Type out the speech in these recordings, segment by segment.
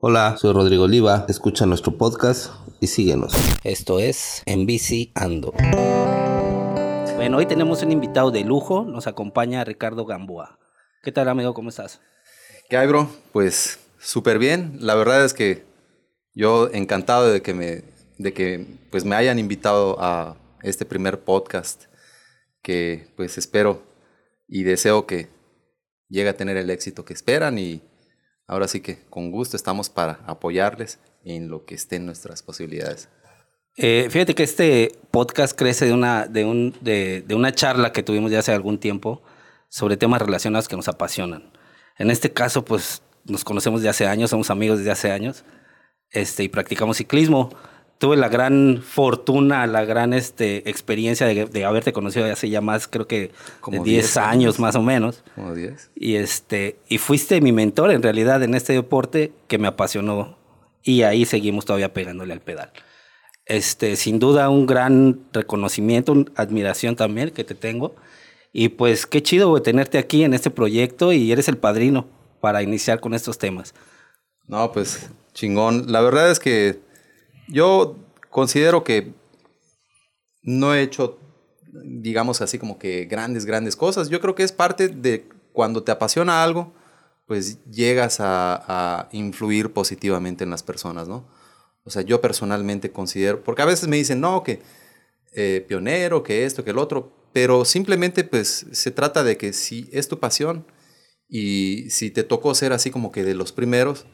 Hola, soy Rodrigo Oliva, escucha nuestro podcast y síguenos. Esto es En Bici Ando. Bueno, hoy tenemos un invitado de lujo, nos acompaña Ricardo Gamboa. ¿Qué tal amigo? ¿Cómo estás? ¿Qué hay, bro? Pues súper bien. La verdad es que yo encantado de que me, de que, pues, me hayan invitado a este primer podcast que pues espero y deseo que llegue a tener el éxito que esperan y ahora sí que con gusto estamos para apoyarles en lo que esté en nuestras posibilidades. Eh, fíjate que este podcast crece de una, de, un, de, de, una charla que tuvimos ya hace algún tiempo sobre temas relacionados que nos apasionan. En este caso, pues nos conocemos de hace años, somos amigos desde hace años este, y practicamos ciclismo. Tuve la gran fortuna, la gran este, experiencia de, de haberte conocido hace ya más, creo que Como 10 años, años más o menos. Como 10. Y, este, y fuiste mi mentor en realidad en este deporte que me apasionó y ahí seguimos todavía pegándole al pedal. Este, sin duda un gran reconocimiento, una admiración también que te tengo. Y pues qué chido tenerte aquí en este proyecto y eres el padrino para iniciar con estos temas. No, pues chingón. La verdad es que yo considero que no he hecho, digamos así, como que grandes, grandes cosas. Yo creo que es parte de cuando te apasiona algo, pues llegas a, influir positivamente en las personas, ¿no? O sea, yo personalmente considero, porque a veces me dicen, no, que eh, pionero, que esto, que el otro, pero simplemente pues se trata de que si es tu pasión y si te tocó ser así como que de los primeros,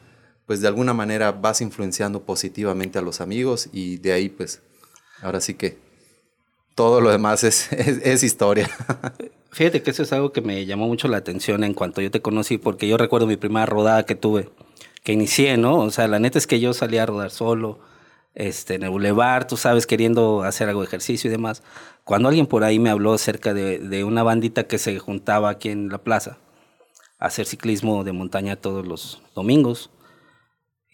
pues de alguna manera vas influenciando positivamente a los amigos y de ahí pues ahora sí que todo lo demás es, es, es, historia. Fíjate que eso es algo que me llamó mucho la atención en cuanto yo te conocí, porque yo recuerdo mi primera rodada que tuve, que inicié, ¿no? O sea, la neta es que yo salía a rodar solo, este, en el bulevar, tú sabes, queriendo hacer algo de ejercicio y demás. Cuando alguien por ahí me habló acerca de, de una bandita que se juntaba aquí en la plaza a hacer ciclismo de montaña todos los domingos,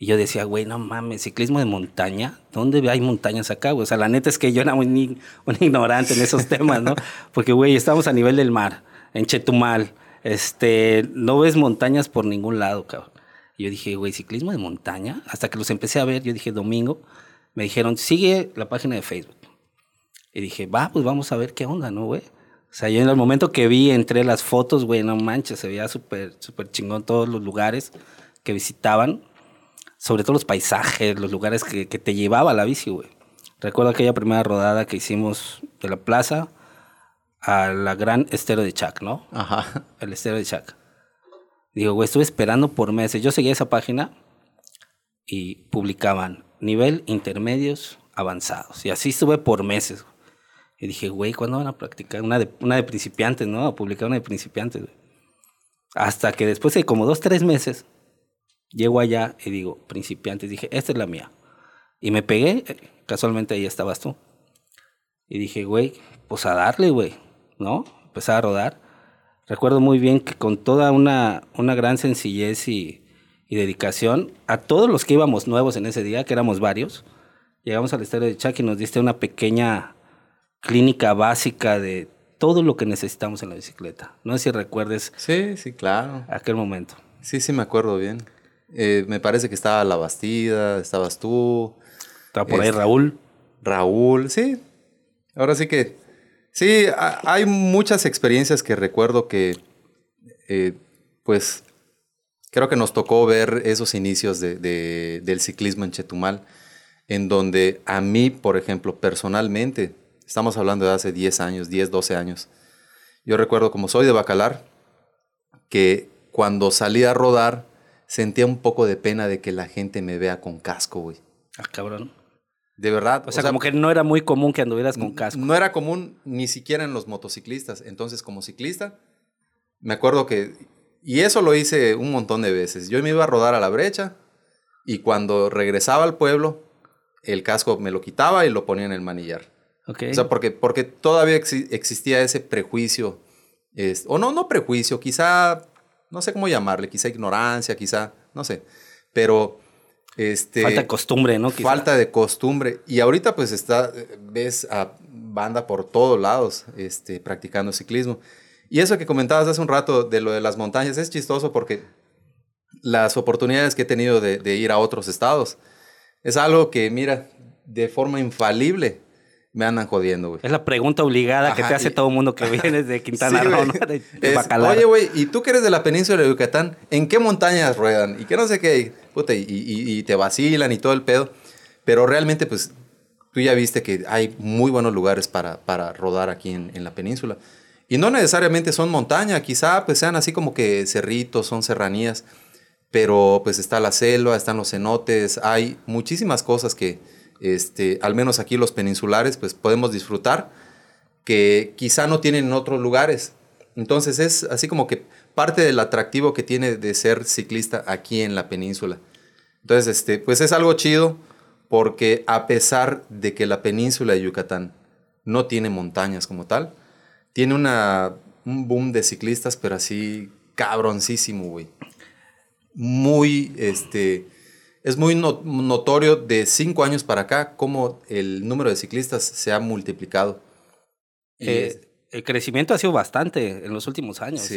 y yo decía, güey, no mames, ciclismo de montaña, ¿dónde hay montañas acá? O sea, la neta es que yo era muy un ignorante en esos temas, ¿no? Porque, güey, estamos a nivel del mar, en Chetumal, este, no ves montañas por ningún lado, cabrón. Y yo dije, güey, ciclismo de montaña, hasta que los empecé a ver, yo dije, domingo, me dijeron, sigue la página de Facebook. Y dije, va, pues vamos a ver qué onda, ¿no, güey? O sea, yo en el momento que vi, entre las fotos, güey, no manches, se veía súper, súper chingón todos los lugares que visitaban sobre todo los paisajes, los lugares que, que te llevaba la bici, güey. Recuerdo aquella primera rodada que hicimos de la plaza a la gran estero de Chac, ¿no? Ajá. El estero de Chac. Digo, güey, estuve esperando por meses. Yo seguía esa página y publicaban nivel intermedios avanzados. Y así estuve por meses. Y dije, güey, ¿cuándo van a practicar? Una de, una de principiantes, ¿no? A publicar una de principiantes, güey. Hasta que después de como dos, tres meses, Llego allá y digo, principiantes, dije, esta es la mía. Y me pegué, casualmente ahí estabas tú. Y dije, güey, pues a darle, güey, ¿no? Empezar a rodar. Recuerdo muy bien que con toda una, una gran sencillez y, y, dedicación, a todos los que íbamos nuevos en ese día, que éramos varios, llegamos al estadio de Chac y nos diste una pequeña clínica básica de todo lo que necesitamos en la bicicleta. No sé si recuerdes. Sí, sí, claro. Aquel momento. Sí, sí, me acuerdo bien. Eh, me parece que estaba La Bastida, estabas tú. Estaba por ahí este, Raúl. Raúl, sí. Ahora sí que. Sí, hay muchas experiencias que recuerdo que. Eh, pues. Creo que nos tocó ver esos inicios de, de, del ciclismo en Chetumal, en donde a mí, por ejemplo, personalmente, estamos hablando de hace 10 años, 10, 12 años, yo recuerdo como soy de Bacalar, que cuando salí a rodar, sentía un poco de pena de que la gente me vea con casco, güey. Ah, cabrón. De verdad. O, o sea, sea, como que no era muy común que anduvieras con casco. No era común ni siquiera en los motociclistas. Entonces, como ciclista, me acuerdo que... Y eso lo hice un montón de veces. Yo me iba a rodar a la brecha y cuando regresaba al pueblo, el casco me lo quitaba y lo ponía en el manillar. Okay. O sea, porque, porque todavía ex existía ese prejuicio, es, o no, no prejuicio, quizá no sé cómo llamarle, quizá ignorancia, quizá, no sé, pero... Este, falta de costumbre, ¿no? Quizá. Falta de costumbre. Y ahorita pues está, ves a banda por todos lados este, practicando ciclismo. Y eso que comentabas hace un rato de lo de las montañas es chistoso porque las oportunidades que he tenido de, de ir a otros estados. Es algo que, mira, de forma infalible me andan jodiendo, güey. Es la pregunta obligada que te hace todo el mundo que viene de Quintana Roo, ¿no? De, Oye, güey, ¿y tú que eres de la península de Yucatán? ¿En qué montañas ruedan? Y que no sé qué, puta, y, y, te vacilan y todo el pedo. Pero realmente, pues, tú ya viste que hay muy buenos lugares para, para rodar aquí en, en la península. Y no necesariamente son montaña, quizá pues sean así como que cerritos, son serranías, pero pues está la selva, están los cenotes, hay muchísimas cosas que, este, al menos aquí los peninsulares, pues podemos disfrutar, que quizá no tienen en otros lugares. Entonces es así como que parte del atractivo que tiene de ser ciclista aquí en la península. Entonces, este, pues es algo chido porque a pesar de que la península de Yucatán no tiene montañas como tal, tiene un boom de ciclistas, pero así cabroncísimo, güey. Muy, este, es muy notorio de cinco años para acá cómo el número de ciclistas se ha multiplicado. Eh, el crecimiento ha sido bastante en los últimos años.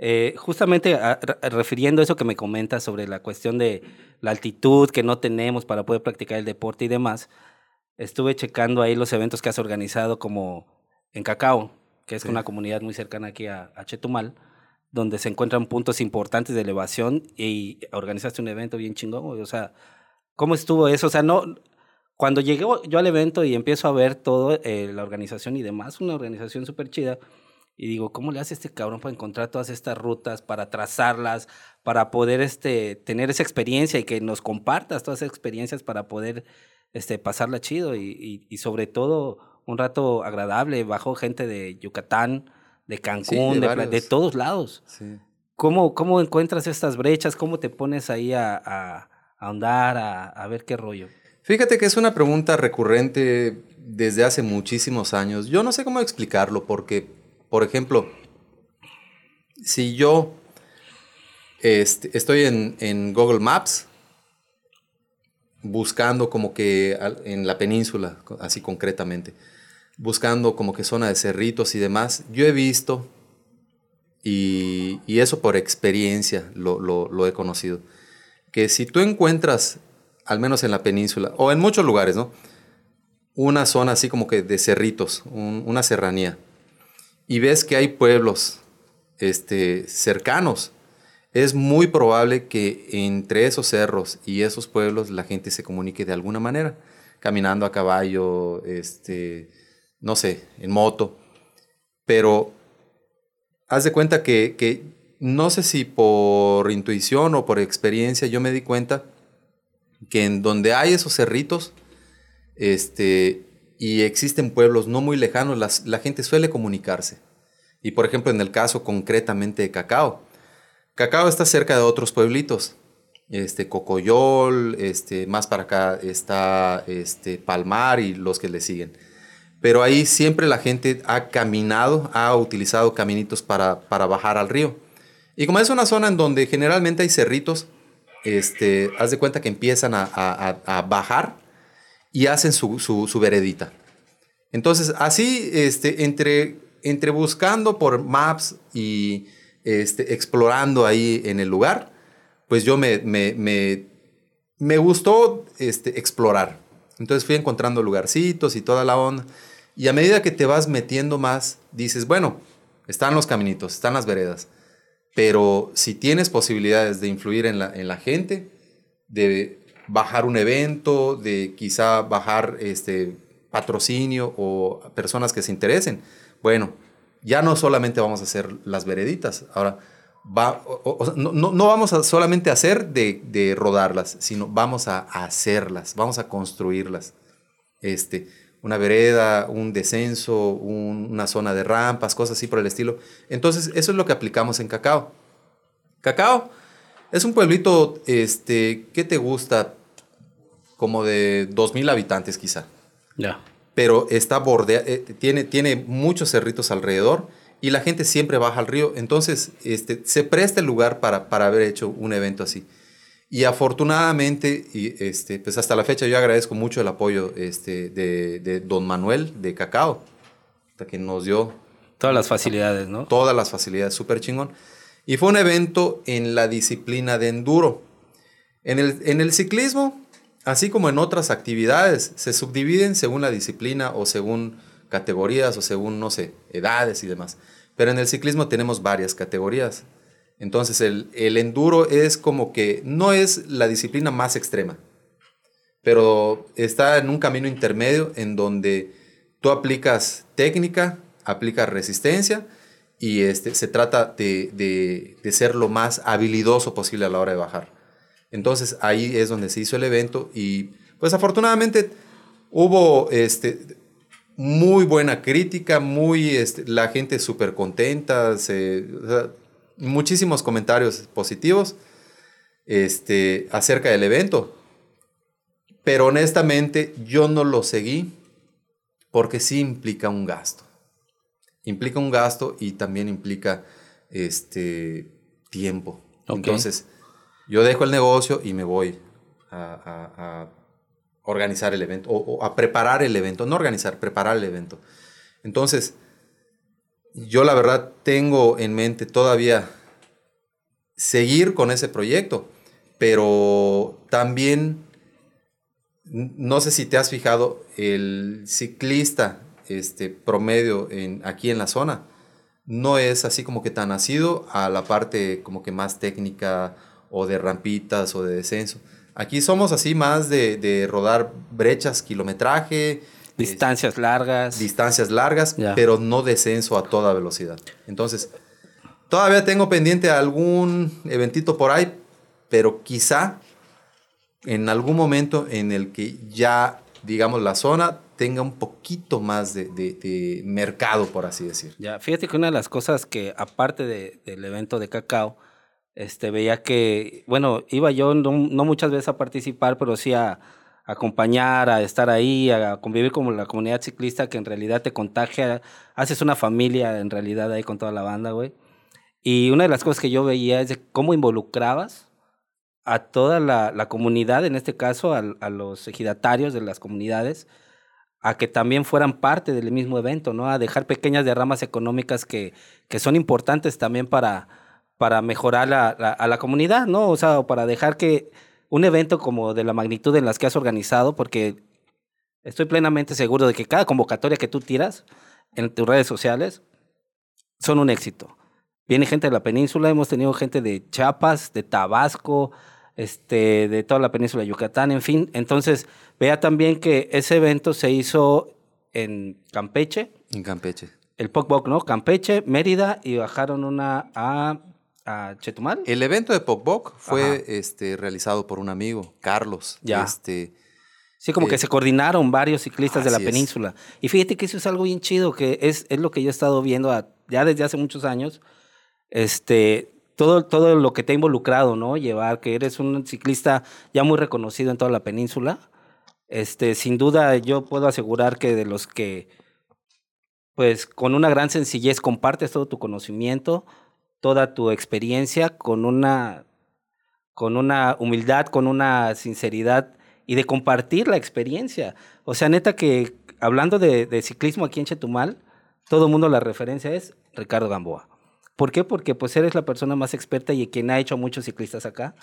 Eh, justamente refiriendo a eso que me comentas sobre la cuestión de la altitud que no tenemos para poder practicar el deporte y demás, estuve checando ahí los eventos que has organizado como en Cacao, que es una comunidad muy cercana aquí a Chetumal donde se encuentran puntos importantes de elevación y organizaste un evento bien chingón, o sea, ¿cómo estuvo eso? O sea, no, cuando llegué yo al evento y empiezo a ver todo, eh, la organización y demás, una organización súper chida, y digo, ¿cómo le hace este cabrón para encontrar todas estas rutas, para trazarlas, para poder este, tener esa experiencia y que nos compartas todas esas experiencias para poder este, pasarla chido y, y sobre todo un rato agradable, bajo gente de Yucatán, de Cancún, de, todos lados. ¿Cómo, ¿Cómo encuentras estas brechas? ¿Cómo te pones ahí a, a, ahondar, a, ver qué rollo? Fíjate que es una pregunta recurrente desde hace muchísimos años. Yo no sé cómo explicarlo porque, por ejemplo, si yo este, estoy en, en, Google Maps buscando como que en la península, así concretamente, buscando como que zona de cerritos y demás, yo he visto, y, eso por experiencia lo, he conocido, que si tú encuentras, al menos en la península, o en muchos lugares, ¿no? Una zona así como que de cerritos, una serranía, y ves que hay pueblos este, cercanos, es muy probable que entre esos cerros y esos pueblos la gente se comunique de alguna manera, caminando a caballo, este, no sé, en moto, pero haz de cuenta que, no sé si por intuición o por experiencia yo me di cuenta que en donde hay esos cerritos este, y existen pueblos no muy lejanos, la gente suele comunicarse. Y por ejemplo, en el caso concretamente de Cacao, Cacao está cerca de otros pueblitos, este, Cocoyol, este, más para acá está este, Palmar y los que le siguen pero ahí siempre la gente ha caminado, ha utilizado caminitos para, para bajar al río. Y como es una zona en donde generalmente hay cerritos, este, haz de cuenta que empiezan a, a, bajar y hacen su, su, veredita. Entonces, así, este, entre, entre buscando por maps y este, explorando ahí en el lugar, pues yo me, me, me, me gustó este, explorar. Entonces fui encontrando lugarcitos y toda la onda. Y a medida que te vas metiendo más, dices, bueno, están los caminitos, están las veredas, pero si tienes posibilidades de influir en la, en la gente, de bajar un evento, de quizá bajar este patrocinio o personas que se interesen, bueno, ya no solamente vamos a hacer las vereditas, ahora va, no, no, vamos a solamente hacer de, de, rodarlas, sino vamos a hacerlas, vamos a construirlas. Este, una vereda, un descenso, una zona de rampas, cosas así por el estilo. Entonces, eso es lo que aplicamos en Cacao. Cacao es un pueblito, este, ¿qué te gusta? Como de 2.000 habitantes quizá. Ya. Pero está bordea, eh, tiene, tiene muchos cerritos alrededor y la gente siempre baja al río. Entonces, este, se presta el lugar para, para haber hecho un evento así. Y afortunadamente, y este, pues hasta la fecha yo agradezco mucho el apoyo este, de, de don Manuel de Cacao, que nos dio... Todas las facilidades, ¿no? Todas las facilidades, súper chingón. Y fue un evento en la disciplina de enduro. En el, en el ciclismo, así como en otras actividades, se subdividen según la disciplina o según categorías o según, no sé, edades y demás. Pero en el ciclismo tenemos varias categorías. Entonces el, el enduro es como que no es la disciplina más extrema, pero está en un camino intermedio en donde tú aplicas técnica, aplicas resistencia y este, se trata de, de, de, ser lo más habilidoso posible a la hora de bajar. Entonces ahí es donde se hizo el evento y pues afortunadamente hubo este, muy buena crítica, muy, este, la gente súper contenta, muchísimos comentarios positivos este, acerca del evento. Pero honestamente yo no lo seguí porque sí implica un gasto. Implica un gasto y también implica este, tiempo. Okay. Entonces, yo dejo el negocio y me voy a, a, a organizar el evento o, o, a preparar el evento. No organizar, preparar el evento. Entonces, yo la verdad tengo en mente todavía seguir con ese proyecto, pero también no sé si te has fijado, el ciclista este, promedio aquí en la zona no es así como que tan nacido a la parte como que más técnica o de rampitas o de descenso. Aquí somos así más de, de rodar brechas, kilometraje. Distancias largas. Distancias largas, ya. pero no descenso a toda velocidad. Entonces, todavía tengo pendiente algún eventito por ahí, pero quizá en algún momento en el que ya, digamos, la zona tenga un poquito más de, de, de mercado, por así decir. Ya, fíjate que una de las cosas que, aparte de, del evento de cacao, este, veía que, bueno, iba yo no, no muchas veces a participar, pero sí a, acompañar, a estar ahí, a convivir con la comunidad ciclista que en realidad te contagia, haces una familia en realidad ahí con toda la banda, güey. Y una de las cosas que yo veía es de cómo involucrabas a toda la, la comunidad, en este caso a, a, los ejidatarios de las comunidades, a que también fueran parte del mismo evento, ¿no? A dejar pequeñas derramas económicas que, que son importantes también para, para mejorar la, a la comunidad, ¿no? O sea, para dejar que un evento como de la magnitud en las que has organizado, porque estoy plenamente seguro de que cada convocatoria que tú tiras en tus redes sociales son un éxito. Viene gente de la península, hemos tenido gente de Chiapas, de Tabasco, este, de toda la península de Yucatán, en fin. Entonces, vea también que ese evento se hizo en Campeche. En Campeche. El Pocboc, ¿no? Campeche, Mérida y bajaron una a, a Chetumal. El evento de Pocboc fue este, realizado por un amigo, Carlos. Ya. Este, Sí, como eh, que se coordinaron varios ciclistas de la península. Es. Y fíjate que eso es algo bien chido, que es, es lo que yo he estado viendo a, ya desde hace muchos años. Este, todo, todo lo que te ha involucrado, ¿no? Llevar, que eres un ciclista ya muy reconocido en toda la península. Este, sin duda, yo puedo asegurar que de los que, pues, con una gran sencillez compartes todo tu conocimiento, toda tu experiencia, con una, con una humildad, con una sinceridad y de compartir la experiencia. O sea, neta que hablando de, ciclismo aquí en Chetumal, todo el mundo la referencia es Ricardo Gamboa. ¿Por qué? Porque pues eres la persona más experta y quien ha hecho muchos ciclistas acá.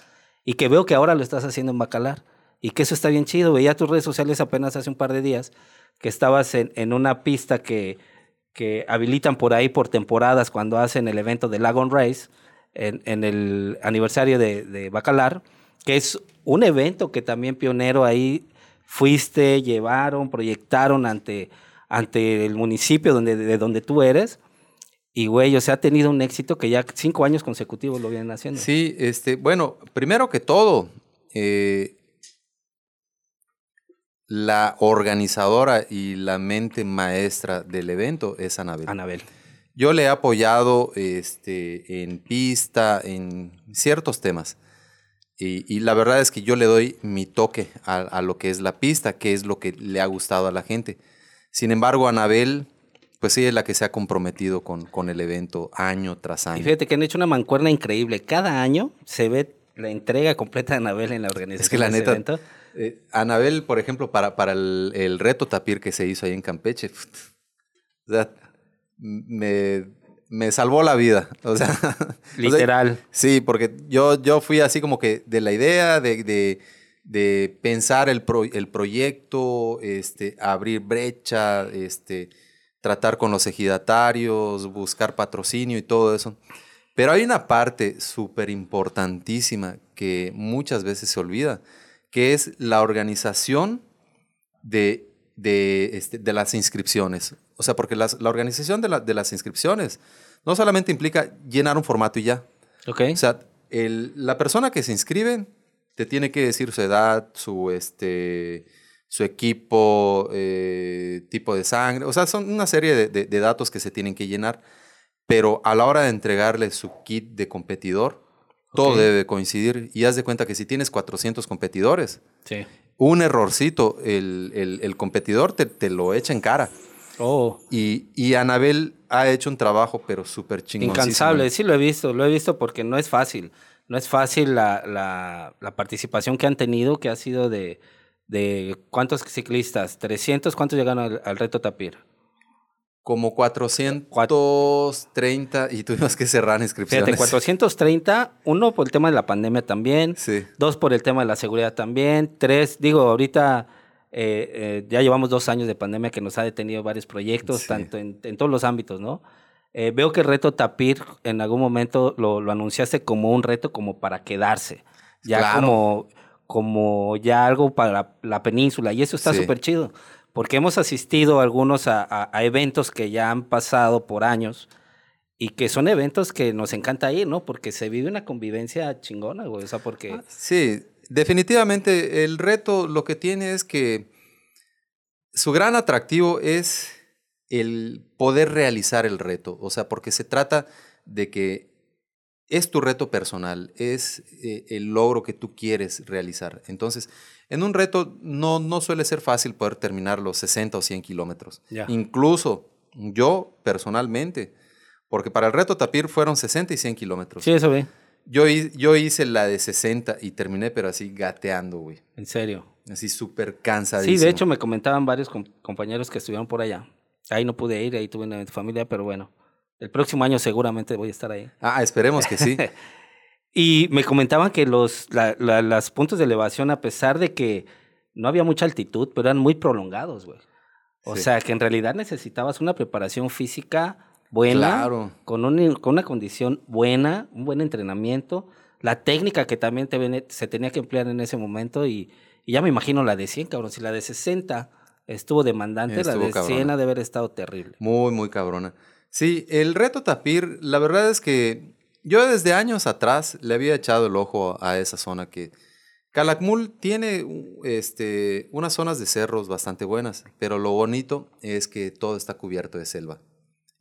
Y que veo que ahora lo estás haciendo en Bacalar. Y que eso está bien chido. Veía tus redes sociales apenas hace un par de días que estabas en una pista que, que habilitan por ahí por temporadas cuando hacen el evento de Lagon Race en, el aniversario de, de Bacalar, que es un evento que también pionero ahí fuiste, llevaron, proyectaron ante, ante el municipio donde, de donde tú eres y, güey, o sea, ha tenido un éxito que ya cinco años consecutivos lo vienen haciendo. Sí, este, bueno, primero que todo, eh, la organizadora y la mente maestra del evento es Anabel. Anabel. Yo le he apoyado este, en pista, en ciertos temas. Y, y, la verdad es que yo le doy mi toque a, a, lo que es la pista, que es lo que le ha gustado a la gente. Sin embargo, Anabel pues sí, es la que se ha comprometido con, con el evento año tras año. Y fíjate que han hecho una mancuerna increíble. Cada año se ve la entrega completa de Anabel en la organización. Es que la neta, evento. Eh, Anabel, por ejemplo, para, para el, el, reto tapir que se hizo ahí en Campeche, o sea, me, me salvó la vida. O sea, literal. sí, porque yo, yo fui así como que de la idea de, de, de pensar el, el proyecto, este, abrir brecha, este, tratar con los ejidatarios, buscar patrocinio y todo eso. Pero hay una parte súper importantísima que muchas veces se olvida, que es la organización de, de, este, de las inscripciones. O sea, porque las, la organización de, la, de, las inscripciones no solamente implica llenar un formato y ya. Ok. O sea, el, la persona que se inscribe te tiene que decir su edad, su, este, su equipo, eh, tipo de sangre. O sea, son una serie de, de, de datos que se tienen que llenar. Pero a la hora de entregarle su kit de competidor, todo okay. debe coincidir. Y haz de cuenta que si tienes 400 competidores, sí. un errorcito, el, el, el competidor te, te, lo echa en cara. Oh. Y, y Anabel ha hecho un trabajo, pero súper chingón. Incansable, sí lo he visto, lo he visto porque no es fácil. No es fácil la, la, la participación que han tenido, que ha sido de, de ¿cuántos ciclistas? ¿300? ¿Cuántos llegaron al, al reto Tapir? Como 430 y tuvimos que cerrar inscripciones. Fíjate, 430, uno por el tema de la pandemia también, sí. dos por el tema de la seguridad también, tres, digo, ahorita eh, eh, ya llevamos dos años de pandemia que nos ha detenido varios proyectos, sí. tanto en, en, todos los ámbitos, ¿no? Eh, veo que el reto Tapir en algún momento lo, lo, anunciaste como un reto como para quedarse, ya claro. como, como ya algo para la, la península, y eso está súper sí. chido porque hemos asistido algunos a, a, a, eventos que ya han pasado por años y que son eventos que nos encanta ir, ¿no? Porque se vive una convivencia chingona, güey. O sea, porque... Ah, sí, definitivamente el reto lo que tiene es que su gran atractivo es el poder realizar el reto. O sea, porque se trata de que es tu reto personal, es eh, el logro que tú quieres realizar. Entonces, en un reto no, no suele ser fácil poder terminar los 60 o 100 kilómetros. Yeah. Incluso yo personalmente, porque para el reto Tapir fueron 60 y 100 kilómetros. Sí, eso vi. Yo, yo hice la de 60 y terminé, pero así gateando, güey. ¿En serio? Así súper cansadísimo. Sí, de hecho me comentaban varios com compañeros que estuvieron por allá. Ahí no pude ir, ahí tuve una familia, pero bueno. El próximo año seguramente voy a estar ahí. Ah, esperemos que sí. Y me comentaban que los la, la, las puntos de elevación, a pesar de que no había mucha altitud, pero eran muy prolongados, güey. O sí. sea, que en realidad necesitabas una preparación física buena, claro. con, un, con una condición buena, un buen entrenamiento, la técnica que también te, se tenía que emplear en ese momento y, y, ya me imagino la de 100, cabrón. Si la de 60 estuvo demandante, estuvo la de cabrona. 100 ha de haber estado terrible. Muy, muy cabrona. Sí, el reto tapir, la verdad es que yo desde años atrás le había echado el ojo a esa zona que Calakmul tiene este, unas zonas de cerros bastante buenas, pero lo bonito es que todo está cubierto de selva.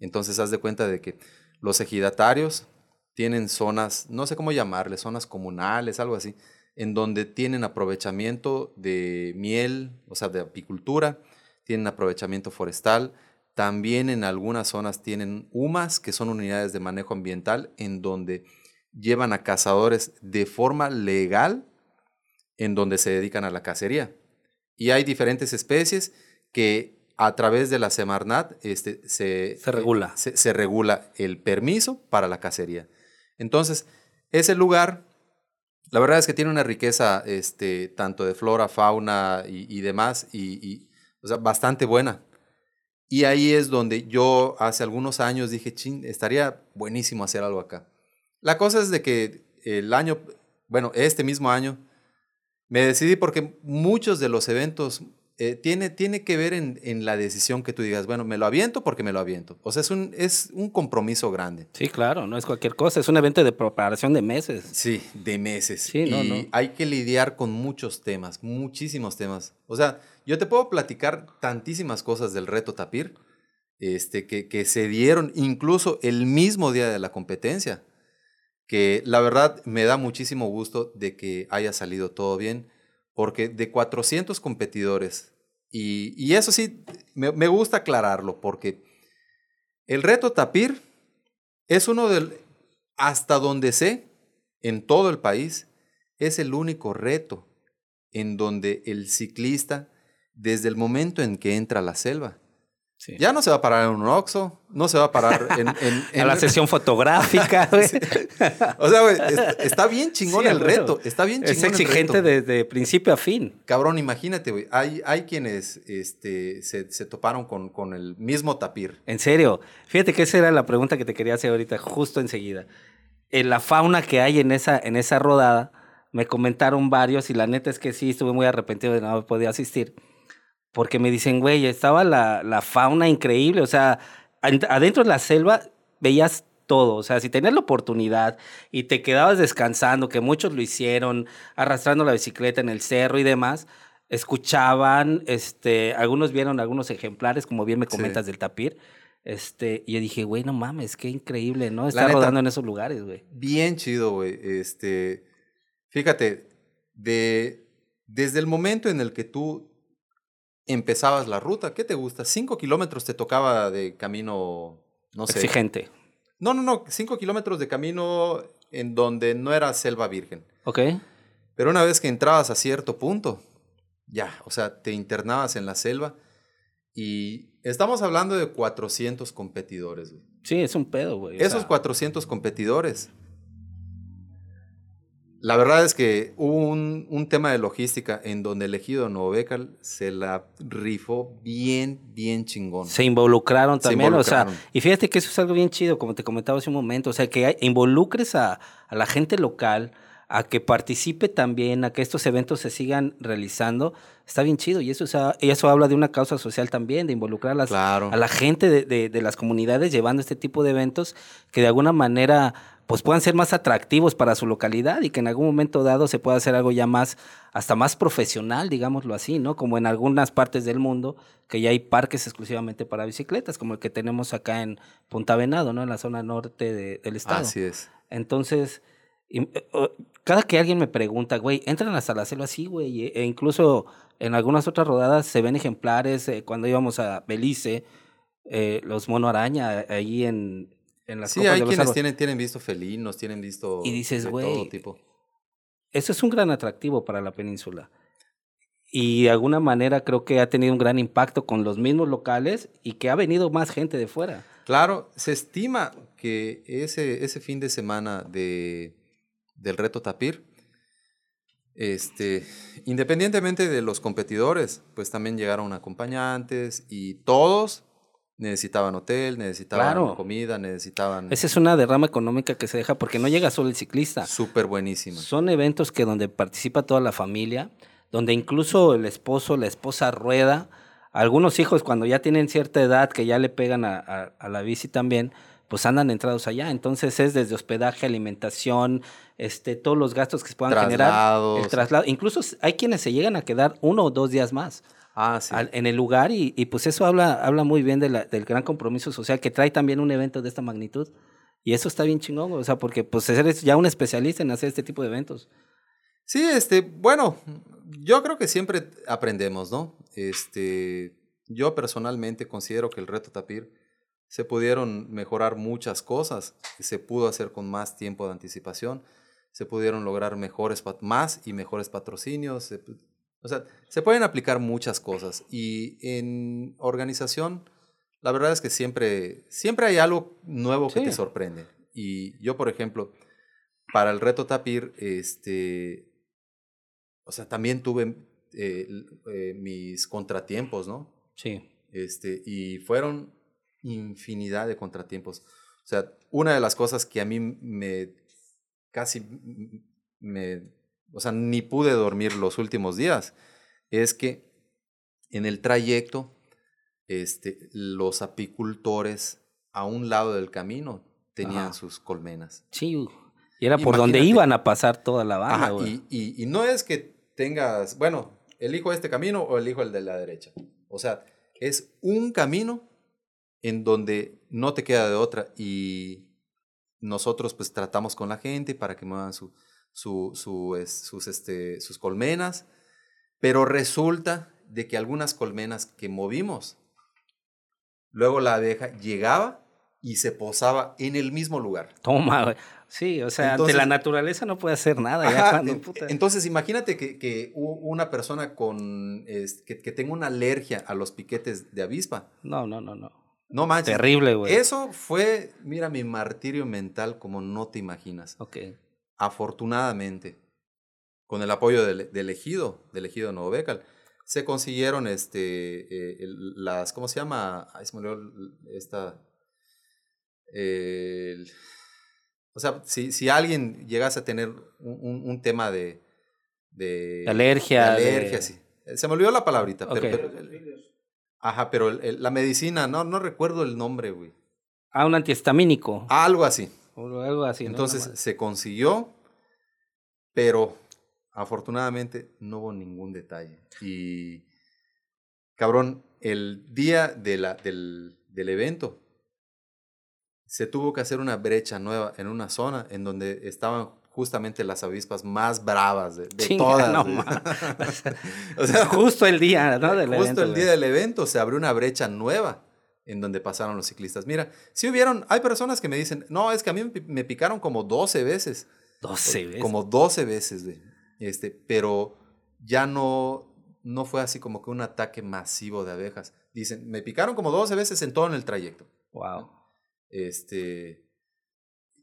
Entonces haz de cuenta de que los ejidatarios tienen zonas, no sé cómo llamarle, zonas comunales, algo así, en donde tienen aprovechamiento de miel, o sea, de apicultura, tienen aprovechamiento forestal, también en algunas zonas tienen UMAS, que son unidades de manejo ambiental, en donde llevan a cazadores de forma legal, en donde se dedican a la cacería. Y hay diferentes especies que a través de la Semarnat este, se, se regula. Se, se, regula el permiso para la cacería. Entonces, ese lugar, la verdad es que tiene una riqueza este, tanto de flora, fauna y, y demás, y, y o sea, bastante buena. Y ahí es donde yo hace algunos años dije, chin, estaría buenísimo hacer algo acá. La cosa es de que el año, bueno, este mismo año, me decidí porque muchos de los eventos eh, tiene, tiene que ver en, en, la decisión que tú digas, bueno, me lo aviento porque me lo aviento. O sea, es un, es un compromiso grande. Sí, claro, no es cualquier cosa, es un evento de preparación de meses. Sí, de meses. Sí, y no, no. hay que lidiar con muchos temas, muchísimos temas. O sea, yo te puedo platicar tantísimas cosas del reto Tapir este, que, que se dieron incluso el mismo día de la competencia, que la verdad me da muchísimo gusto de que haya salido todo bien porque de 400 competidores, y, y eso sí, me, me, gusta aclararlo, porque el reto Tapir es uno del, hasta donde sé, en todo el país, es el único reto en donde el ciclista, desde el momento en que entra a la selva, Ya no se va a parar en un Oxxo, no se va a parar en... en, la sesión fotográfica, güey. O sea, güey, está bien chingón el reto, está bien chingón Es exigente desde principio a fin. Cabrón, imagínate, güey, hay, hay quienes este, se, se toparon con, con el mismo tapir. En serio, fíjate que esa era la pregunta que te quería hacer ahorita, justo enseguida. En la fauna que hay en esa, en esa rodada, me comentaron varios y la neta es que sí, estuve muy arrepentido de no haber podido asistir porque me dicen, güey, estaba la, la fauna increíble, o sea, adentro de la selva veías todo, o sea, si tenías la oportunidad y te quedabas descansando, que muchos lo hicieron, arrastrando la bicicleta en el cerro y demás, escuchaban, este, algunos vieron algunos ejemplares, como bien me comentas del tapir, este, y yo dije, güey, no mames, qué increíble, ¿no? Estar rodando en esos lugares, güey. Bien chido, güey, este, fíjate, de, desde el momento en el que tú empezabas la ruta. ¿Qué te gusta? ¿Cinco kilómetros te tocaba de camino, no sé? Exigente. No, no, no. Cinco kilómetros de camino en donde no era selva virgen. Ok. Pero una vez que entrabas a cierto punto, ya, o sea, te internabas en la selva y estamos hablando de 400 competidores, güey. Sí, es un pedo, güey. Esos 400 competidores la verdad es que hubo un, tema de logística en donde el ejido se la rifó bien, bien chingón. Se involucraron también, o sea, y fíjate que eso es algo bien chido, como te comentaba hace un momento, o sea, que involucres a, la gente local, a que participe también, a que estos eventos se sigan realizando, está bien chido. Y eso, eso habla de una causa social también, de involucrar a, las, a la gente de, de, las comunidades llevando este tipo de eventos que de alguna manera pues puedan ser más atractivos para su localidad y que en algún momento dado se pueda hacer algo ya más, hasta más profesional, digámoslo así, ¿no? Como en algunas partes del mundo, que ya hay parques exclusivamente para bicicletas, como el que tenemos acá en Punta Venado, ¿no? En la zona norte del estado. Así es. Entonces, eh, cada que alguien me pregunta, güey, entran hasta la selva así, güey, e incluso en algunas otras rodadas se ven ejemplares, eh, cuando íbamos a Belice, eh, los mono araña ahí en, sí, hay quienes tienen, tienen visto felinos, tienen visto y dices, de todo tipo. Eso es un gran atractivo para la península. Y de alguna manera creo que ha tenido un gran impacto con los mismos locales y que ha venido más gente de fuera. Claro, se estima que ese, ese fin de semana de, del reto Tapir, este, independientemente de los competidores, pues también llegaron acompañantes y todos necesitaban hotel, necesitaban comida, necesitaban... Esa es una derrama económica que se deja porque no llega solo el ciclista. Súper buenísima. Son eventos que donde participa toda la familia, donde incluso el esposo, la esposa rueda, algunos hijos cuando ya tienen cierta edad que ya le pegan a, la bici también, pues andan entrados allá. Entonces es desde hospedaje, alimentación, este, todos los gastos que se puedan generar. El traslado. Incluso hay quienes se llegan a quedar uno o dos días más. Ah, sí. en el lugar y, pues eso habla, habla muy bien de la, del gran compromiso social que trae también un evento de esta magnitud. Y eso está bien chingón, o sea, porque pues eres ya un especialista en hacer este tipo de eventos. Sí, este, bueno, yo creo que siempre aprendemos, ¿no? Este, yo personalmente considero que el reto Tapir se pudieron mejorar muchas cosas, se pudo hacer con más tiempo de anticipación, se pudieron lograr mejores, más y mejores patrocinios, o sea, se pueden aplicar muchas cosas y en organización, la verdad es que siempre, siempre hay algo nuevo que te sorprende. Y yo, por ejemplo, para el reto Tapir, este, o sea, también tuve eh, eh, mis contratiempos, ¿no? Sí. Este, y fueron infinidad de contratiempos. O sea, una de las cosas que a mí me casi me o sea, ni pude dormir los últimos días, es que en el trayecto, este, los apicultores a un lado del camino tenían sus colmenas. Sí, y era por donde iban a pasar toda la banda. y, y, no es que tengas, bueno, elijo este camino o elijo el de la derecha. O sea, es un camino en donde no te queda de otra y nosotros pues tratamos con la gente para que muevan su, su, su, sus, este, sus colmenas, pero resulta de que algunas colmenas que movimos, luego la abeja llegaba y se posaba en el mismo lugar. Toma, Sí, o sea, ante la naturaleza no puede hacer nada. Ya Entonces, imagínate que, que, una persona con que, que, tenga una alergia a los piquetes de avispa. No, no, no, no. No manches. Terrible, güey. Eso fue, mira, mi martirio mental como no te imaginas. Ok. Afortunadamente, con el apoyo del, del ejido, del ejido Nuevo Becal, se consiguieron este, eh, las, ¿cómo se llama? Ay, se me olvidó esta... o sea, si, si alguien llegase a tener un, un, tema de, de... Alergia. alergia, sí. Se me olvidó la palabrita. Pero, ajá, pero la medicina, no, no recuerdo el nombre, güey. Ah, un antihistamínico. Algo así. Algo así. Entonces se consiguió, pero Afortunadamente no hubo ningún detalle. Y, cabrón, el día de la, del, del evento se tuvo que hacer una brecha nueva en una zona en donde estaban justamente las avispas más bravas de, todas. o sea, justo el día, ¿no? Del justo el día del evento se abrió una brecha nueva en donde pasaron los ciclistas. Mira, si hubieron, hay personas que me dicen, no, es que a mí me picaron como 12 veces. 12 veces. Como 12 veces, güey. Este, pero ya no, no fue así como que un ataque masivo de abejas. Dicen, me picaron como 12 veces en todo en el trayecto. Wow. Este,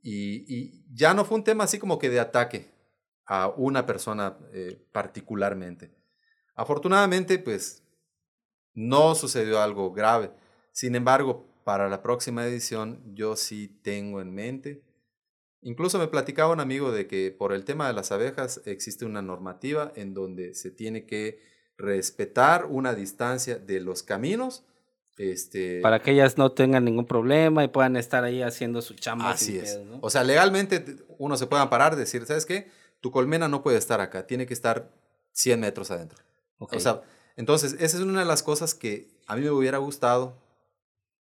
y, y, ya no fue un tema así como que de ataque a una persona eh, particularmente. Afortunadamente, pues, no sucedió algo grave. Sin embargo, para la próxima edición, yo sí tengo en mente Incluso me platicaba un amigo de que por el tema de las abejas existe una normativa en donde se tiene que respetar una distancia de los caminos. Este, para que ellas no tengan ningún problema y puedan estar ahí haciendo su chamba. Así es. O sea, legalmente uno se puede amparar, decir, ¿sabes qué? Tu colmena no puede estar acá, tiene que estar 100 metros adentro. O sea, entonces, esa es una de las cosas que a mí me hubiera gustado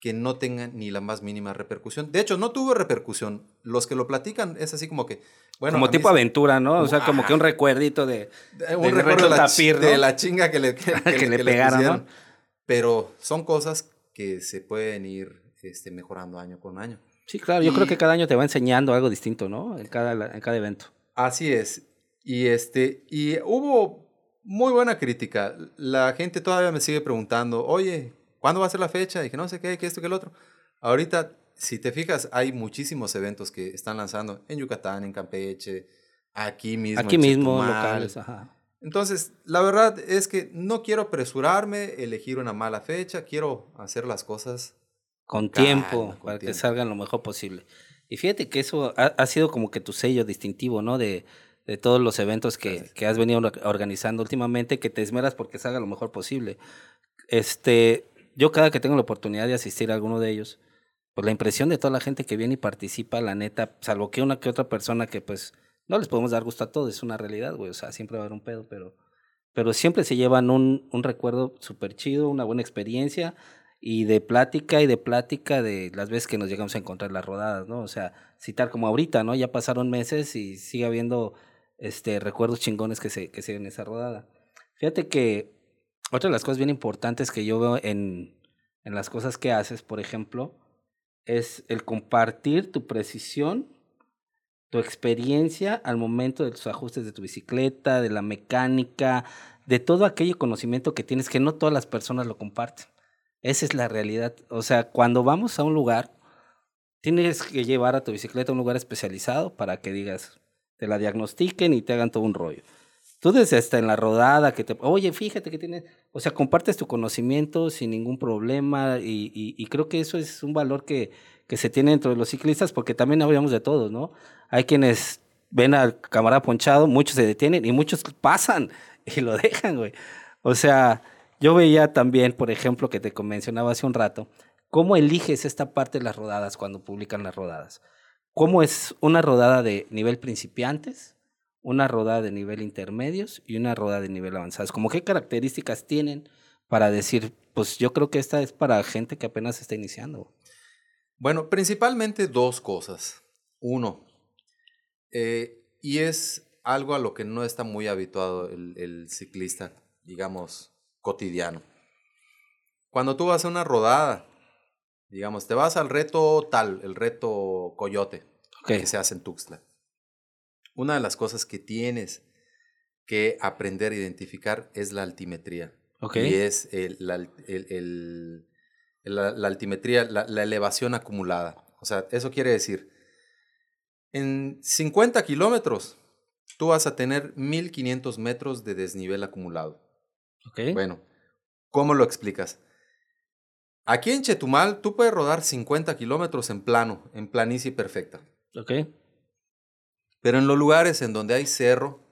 que no tenga ni la más mínima repercusión. De hecho, no tuvo repercusión. Los que lo platican es así como que, bueno. Como tipo aventura, ¿no? O sea, como que un recuerdito de. un recuerdo de la, de la, chinga que le, que, le, pegaron. Pero son cosas que se pueden ir este, mejorando año con año. Sí, claro. Yo creo que cada año te va enseñando algo distinto, ¿no? En cada, en cada evento. Así es. Y, este, y hubo muy buena crítica. La gente todavía me sigue preguntando, oye, ¿Cuándo va a ser la fecha? Que no sé qué, que esto, que el otro. Ahorita, si te fijas, hay muchísimos eventos que están lanzando en Yucatán, en Campeche, aquí mismo. Aquí mismo, locales, ajá. Entonces, la verdad es que no quiero apresurarme, elegir una mala fecha, quiero hacer las cosas con, tiempo, para que salgan lo mejor posible. Y fíjate que eso ha, sido como que tu sello distintivo, ¿no? De, de todos los eventos que, que, has venido organizando últimamente, que te esmeras porque salga lo mejor posible. Este, yo cada que tengo la oportunidad de asistir a alguno de ellos, pues la impresión de toda la gente que viene y participa, la neta, salvo que una que otra persona que pues no les podemos dar gusto a todos, es una realidad, güey, o sea, siempre va a haber un pedo, pero, pero siempre se llevan un, un recuerdo súper chido, una buena experiencia y de plática y de plática de las veces que nos llegamos a encontrar las rodadas, ¿no? O sea, citar como ahorita, ¿no? Ya pasaron meses y sigue habiendo este, recuerdos chingones que se, que se en esa rodada. Fíjate que otra de las cosas bien importantes que yo veo en, en las cosas que haces, por ejemplo, es el compartir tu precisión, tu experiencia al momento de tus ajustes de tu bicicleta, de la mecánica, de todo aquello conocimiento que tienes que no todas las personas lo comparten. Esa es la realidad. O sea, cuando vamos a un lugar, tienes que llevar a tu bicicleta a un lugar especializado para que digas, te la diagnostiquen y te hagan todo un rollo. Tú desde hasta en la rodada que te, oye, fíjate que tienes, o sea, compartes tu conocimiento sin ningún problema y, y, creo que eso es un valor que, que se tiene dentro de los ciclistas porque también hablamos de todos, ¿no? Hay quienes ven al camarada ponchado, muchos se detienen y muchos pasan y lo dejan, güey. O sea, yo veía también, por ejemplo, que te mencionaba hace un rato, cómo eliges esta parte de las rodadas cuando publican las rodadas. ¿Cómo es una rodada de nivel principiantes? Una rodada de nivel intermedios y una rodada de nivel avanzados. ¿Cómo qué características tienen para decir, pues yo creo que esta es para gente que apenas está iniciando? Bueno, principalmente dos cosas. Uno, eh, y es algo a lo que no está muy habituado el, el, ciclista, digamos, cotidiano. Cuando tú vas a una rodada, digamos, te vas al reto tal, el reto coyote. que se hace en Tuxtla. Una de las cosas que tienes que aprender a identificar es la altimetría. Y es la, altimetría, la, elevación acumulada. O sea, eso quiere decir, en 50 kilómetros, tú vas a tener 1500 metros de desnivel acumulado. Bueno, ¿cómo lo explicas? Aquí en Chetumal, tú puedes rodar 50 kilómetros en plano, en planicie perfecta. Pero en los lugares en donde hay cerro,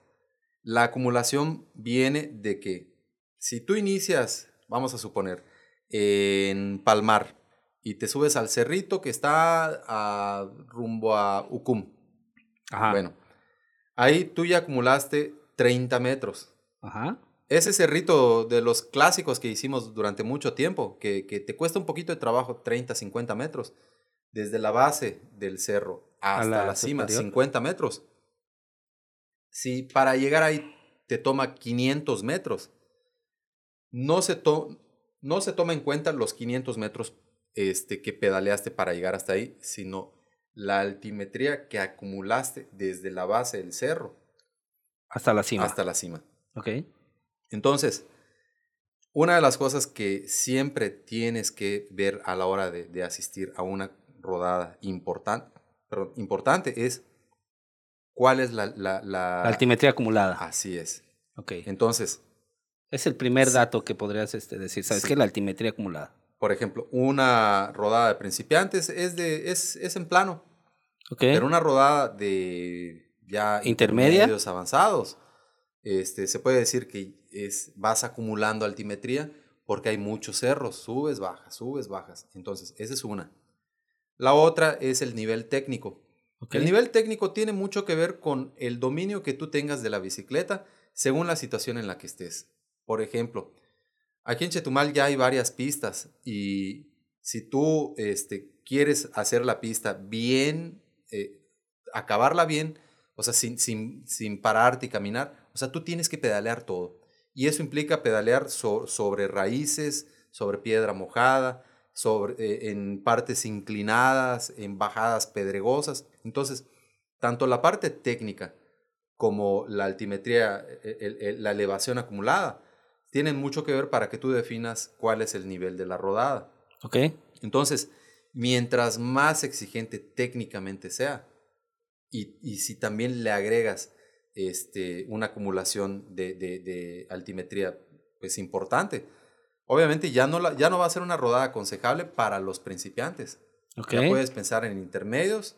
la acumulación viene de que si tú inicias, vamos a suponer, en Palmar y te subes al cerrito que está a, rumbo a Ucum. Ajá. Bueno, ahí tú ya acumulaste 30 metros. Ajá. Ese cerrito de los clásicos que hicimos durante mucho tiempo, que, que te cuesta un poquito de trabajo, 30, 50 metros, desde la base del cerro hasta la, cima, 50 metros. Si para llegar ahí te toma 500 metros, no se, no se toma en cuenta los 500 metros este, que pedaleaste para llegar hasta ahí, sino la altimetría que acumulaste desde la base del cerro. Hasta la cima. Hasta la cima. Ok. Entonces, una de las cosas que siempre tienes que ver a la hora de, de asistir a una rodada importante, importante es cuál es la, la, altimetría acumulada. Así es. Ok. Entonces. Es el primer dato que podrías este, decir. ¿Sabes qué? La altimetría acumulada. Por ejemplo, una rodada de principiantes es, de, es, es en plano. Ok. Pero una rodada de ya intermedia intermedios avanzados, este, se puede decir que es, vas acumulando altimetría porque hay muchos cerros, subes, bajas, subes, bajas. Entonces, esa es una. La otra es el nivel técnico. El nivel técnico tiene mucho que ver con el dominio que tú tengas de la bicicleta según la situación en la que estés. Por ejemplo, aquí en Chetumal ya hay varias pistas y si tú este, quieres hacer la pista bien, eh, acabarla bien, o sea, sin, sin, sin, pararte y caminar, o sea, tú tienes que pedalear todo. Y eso implica pedalear sobre raíces, sobre piedra mojada, sobre, eh, en partes inclinadas, en bajadas pedregosas. Entonces, tanto la parte técnica como la altimetría, e, la elevación acumulada, tienen mucho que ver para que tú definas cuál es el nivel de la rodada. Ok. Entonces, mientras más exigente técnicamente sea, y, y si también le agregas este, una acumulación de, de, de altimetría pues importante, Obviamente ya no, la, ya no va a ser una rodada aconsejable para los principiantes. Ya puedes pensar en intermedios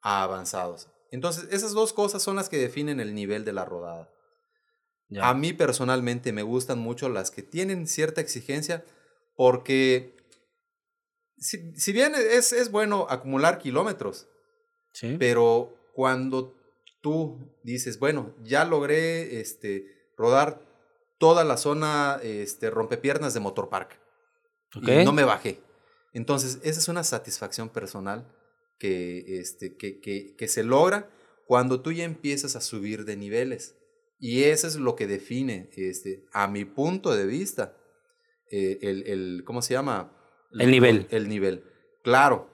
a avanzados. Entonces, esas dos cosas son las que definen el nivel de la rodada. A mí personalmente me gustan mucho las que tienen cierta exigencia porque si, si bien es, es, bueno acumular kilómetros, pero cuando tú dices, bueno, ya logré este, rodar toda la zona este, rompepiernas de Motor Park. Y no me bajé. Entonces, esa es una satisfacción personal que, este, que, que, que, se logra cuando tú ya empiezas a subir de niveles. Y eso es lo que define, este, a mi punto de vista, eh, el, el, ¿cómo se llama? El nivel. El nivel. Claro,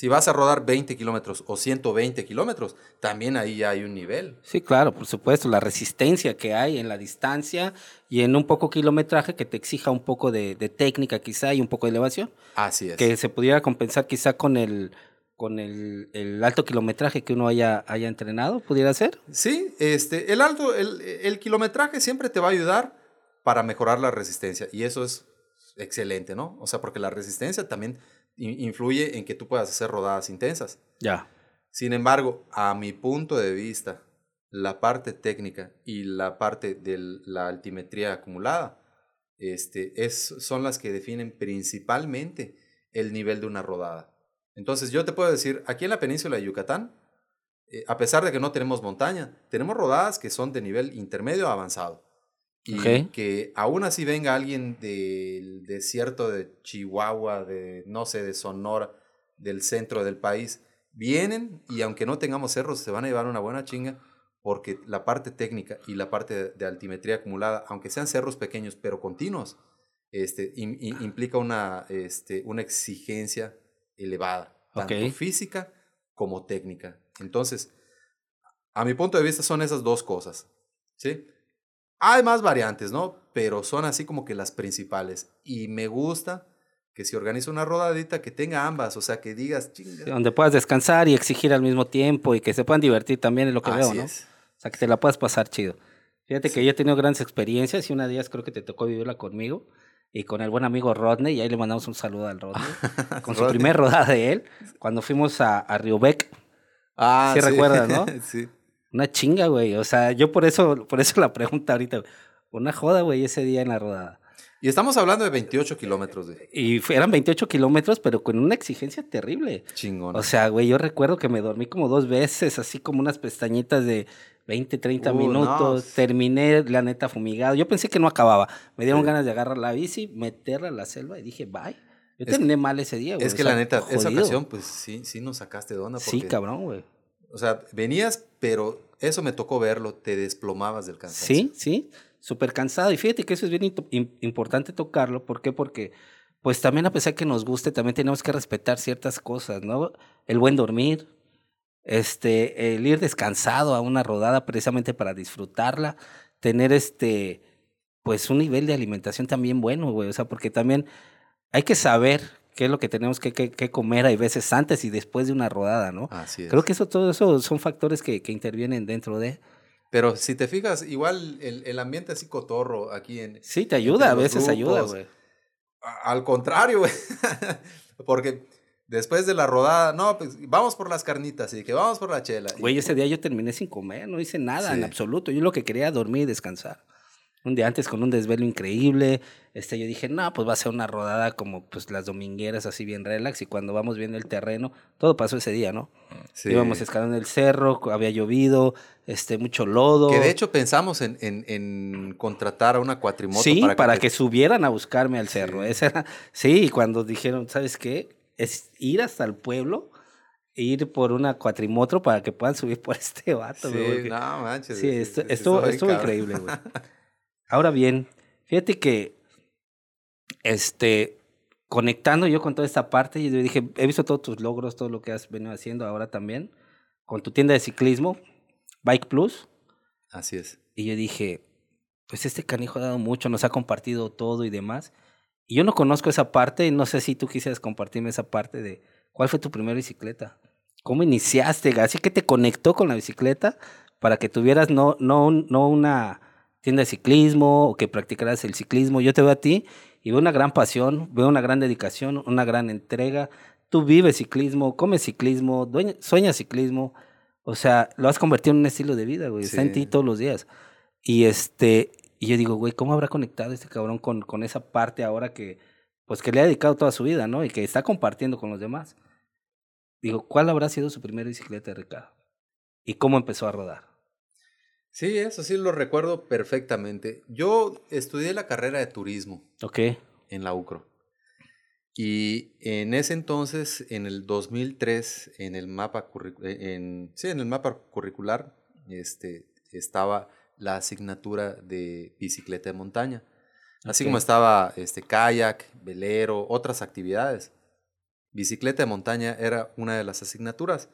si vas a rodar 20 kilómetros o 120 kilómetros, también ahí ya hay un nivel. Sí, claro, por supuesto, la resistencia que hay en la distancia y en un poco kilometraje que te exija un poco de, técnica quizá y un poco de elevación. Así es. Que se pudiera compensar quizá con el con el, alto kilometraje que uno haya, haya entrenado, ¿pudiera ser? Sí, este, el alto, el, el kilometraje siempre te va a ayudar para mejorar la resistencia y eso es excelente, ¿no? O sea, porque la resistencia también influye en que tú puedas hacer rodadas intensas. Ya. Sin embargo, a mi punto de vista, la parte técnica y la parte de la altimetría acumulada este, es, son las que definen principalmente el nivel de una rodada. Entonces yo te puedo decir, aquí en la península de Yucatán, eh, a pesar de que no tenemos montaña, tenemos rodadas que son de nivel intermedio a avanzado. Y que aún así venga alguien del desierto de Chihuahua, de no sé, de Sonora, del centro del país, vienen y aunque no tengamos cerros, se van a llevar una buena chinga porque la parte técnica y la parte de, altimetría acumulada, aunque sean cerros pequeños pero continuos, este, implica una, este, una exigencia elevada, tanto física como técnica. Entonces, a mi punto de vista son esas dos cosas, ¿sí? Hay más variantes, ¿no? Pero son así como que las principales. Y me gusta que si organiza una rodadita que tenga ambas, o sea, que digas, chinga. donde puedas descansar y exigir al mismo tiempo y que se puedan divertir también es lo que veo, ¿no? es. O sea, que te la puedas pasar chido. Fíjate que yo he tenido grandes experiencias y una de ellas creo que te tocó vivirla conmigo y con el buen amigo Rodney, y ahí le mandamos un saludo al Rodney, con su Rodney. primer rodada de él, cuando fuimos a, a Riobec. Ah, Sí recuerdas, ¿no? sí. Una chinga, güey. O sea, yo por eso, por eso la pregunta ahorita. Una joda, güey, ese día en la rodada. Y estamos hablando de 28 kilómetros de Y eran 28 kilómetros, pero con una exigencia terrible. chingón. O sea, güey, yo recuerdo que me dormí como dos veces, así como unas pestañitas de 20, 30 Uh, minutos. no. Terminé, la neta, fumigado. Yo pensé que no acababa. Me dieron Sí. ganas de agarrar la bici, meterla a la selva y dije, bye. Yo Es- terminé mal ese día, güey. es que o sea, la neta, esa ocasión, pues sí, sí nos sacaste de onda. Sí, porque, cabrón, güey. O sea, venías, pero eso me tocó verlo, te desplomabas del cansancio. Sí, sí, súper cansado. Y fíjate que eso es bien importante tocarlo. ¿Por qué? Porque, pues también a pesar que nos guste, también tenemos que respetar ciertas cosas, ¿no? El buen dormir, este, el ir descansado a una rodada precisamente para disfrutarla, tener este, pues un nivel de alimentación también bueno, güey. O sea, porque también hay que saber qué es lo que tenemos que, que, que comer, hay veces antes y después de una rodada, ¿no? Así es. Creo que eso, todo eso son factores que, que intervienen dentro de... Pero si te fijas, igual el, el ambiente así cotorro aquí en... Sí, te ayuda, a veces ayuda, grupos, güey. a- Al contrario, güey. Porque después de la rodada, no, pues vamos por las carnitas y que vamos por la chela. Güey, ese día yo terminé sin comer, no hice nada en Sí. absoluto. Yo lo que quería dormir y descansar. Un día antes con un desvelo increíble, este, yo dije, no, pues va a ser una rodada como pues las domingueras, así bien relax. Y cuando vamos viendo el terreno, todo pasó ese día, ¿no? Sí. Íbamos escalando el cerro, había llovido, este, mucho lodo. Que de hecho pensamos en, en, en contratar a una cuatrimoto sí, para, que, subieran a buscarme al cerro. Sí. Esa era- sí, y cuando dijeron, ¿sabes qué? Es ir hasta el pueblo, ir por una cuatrimoto para que puedan subir por este vato, Sí, porque- no manches. Sí, esto, estuvo cabrón. increíble, güey. Ahora bien, fíjate que, este, conectando yo con toda esta parte, yo dije, he visto todos tus logros, todo lo que has venido haciendo ahora también, con tu tienda de ciclismo, Bike Plus, Así es. y yo dije, pues este canijo ha dado mucho, nos ha compartido todo y demás, y yo no conozco esa parte, y no sé si tú quisieras compartirme esa parte de, ¿cuál fue tu primera bicicleta? ¿Cómo iniciaste? Así que te conectó con la bicicleta para que tuvieras no, no, no una tienda de ciclismo o que practicaras el ciclismo. Yo te veo a ti y veo una gran pasión, veo una gran dedicación, una gran entrega. Tú vives ciclismo, comes ciclismo, dueña- sueñas ciclismo. O sea, lo has convertido en un estilo de vida, güey. Está en Sí. ti todos los días. Y este, y yo digo, güey, ¿cómo habrá conectado este cabrón con, con esa parte ahora que, pues que le ha dedicado toda su vida, ¿no? Y que está compartiendo con los demás. Digo, ¿cuál habrá sido su primera bicicleta, Ricardo? ¿Y cómo empezó a rodar? Sí, eso sí lo recuerdo perfectamente. Yo estudié la carrera de turismo Ok, en la UCRO. Y en ese entonces, en el 2003, en el mapa, eh, en, sí, en el mapa curricular este, estaba la asignatura de bicicleta de montaña. Así como estaba este, kayak, velero, otras actividades. Bicicleta de montaña era una de las asignaturas.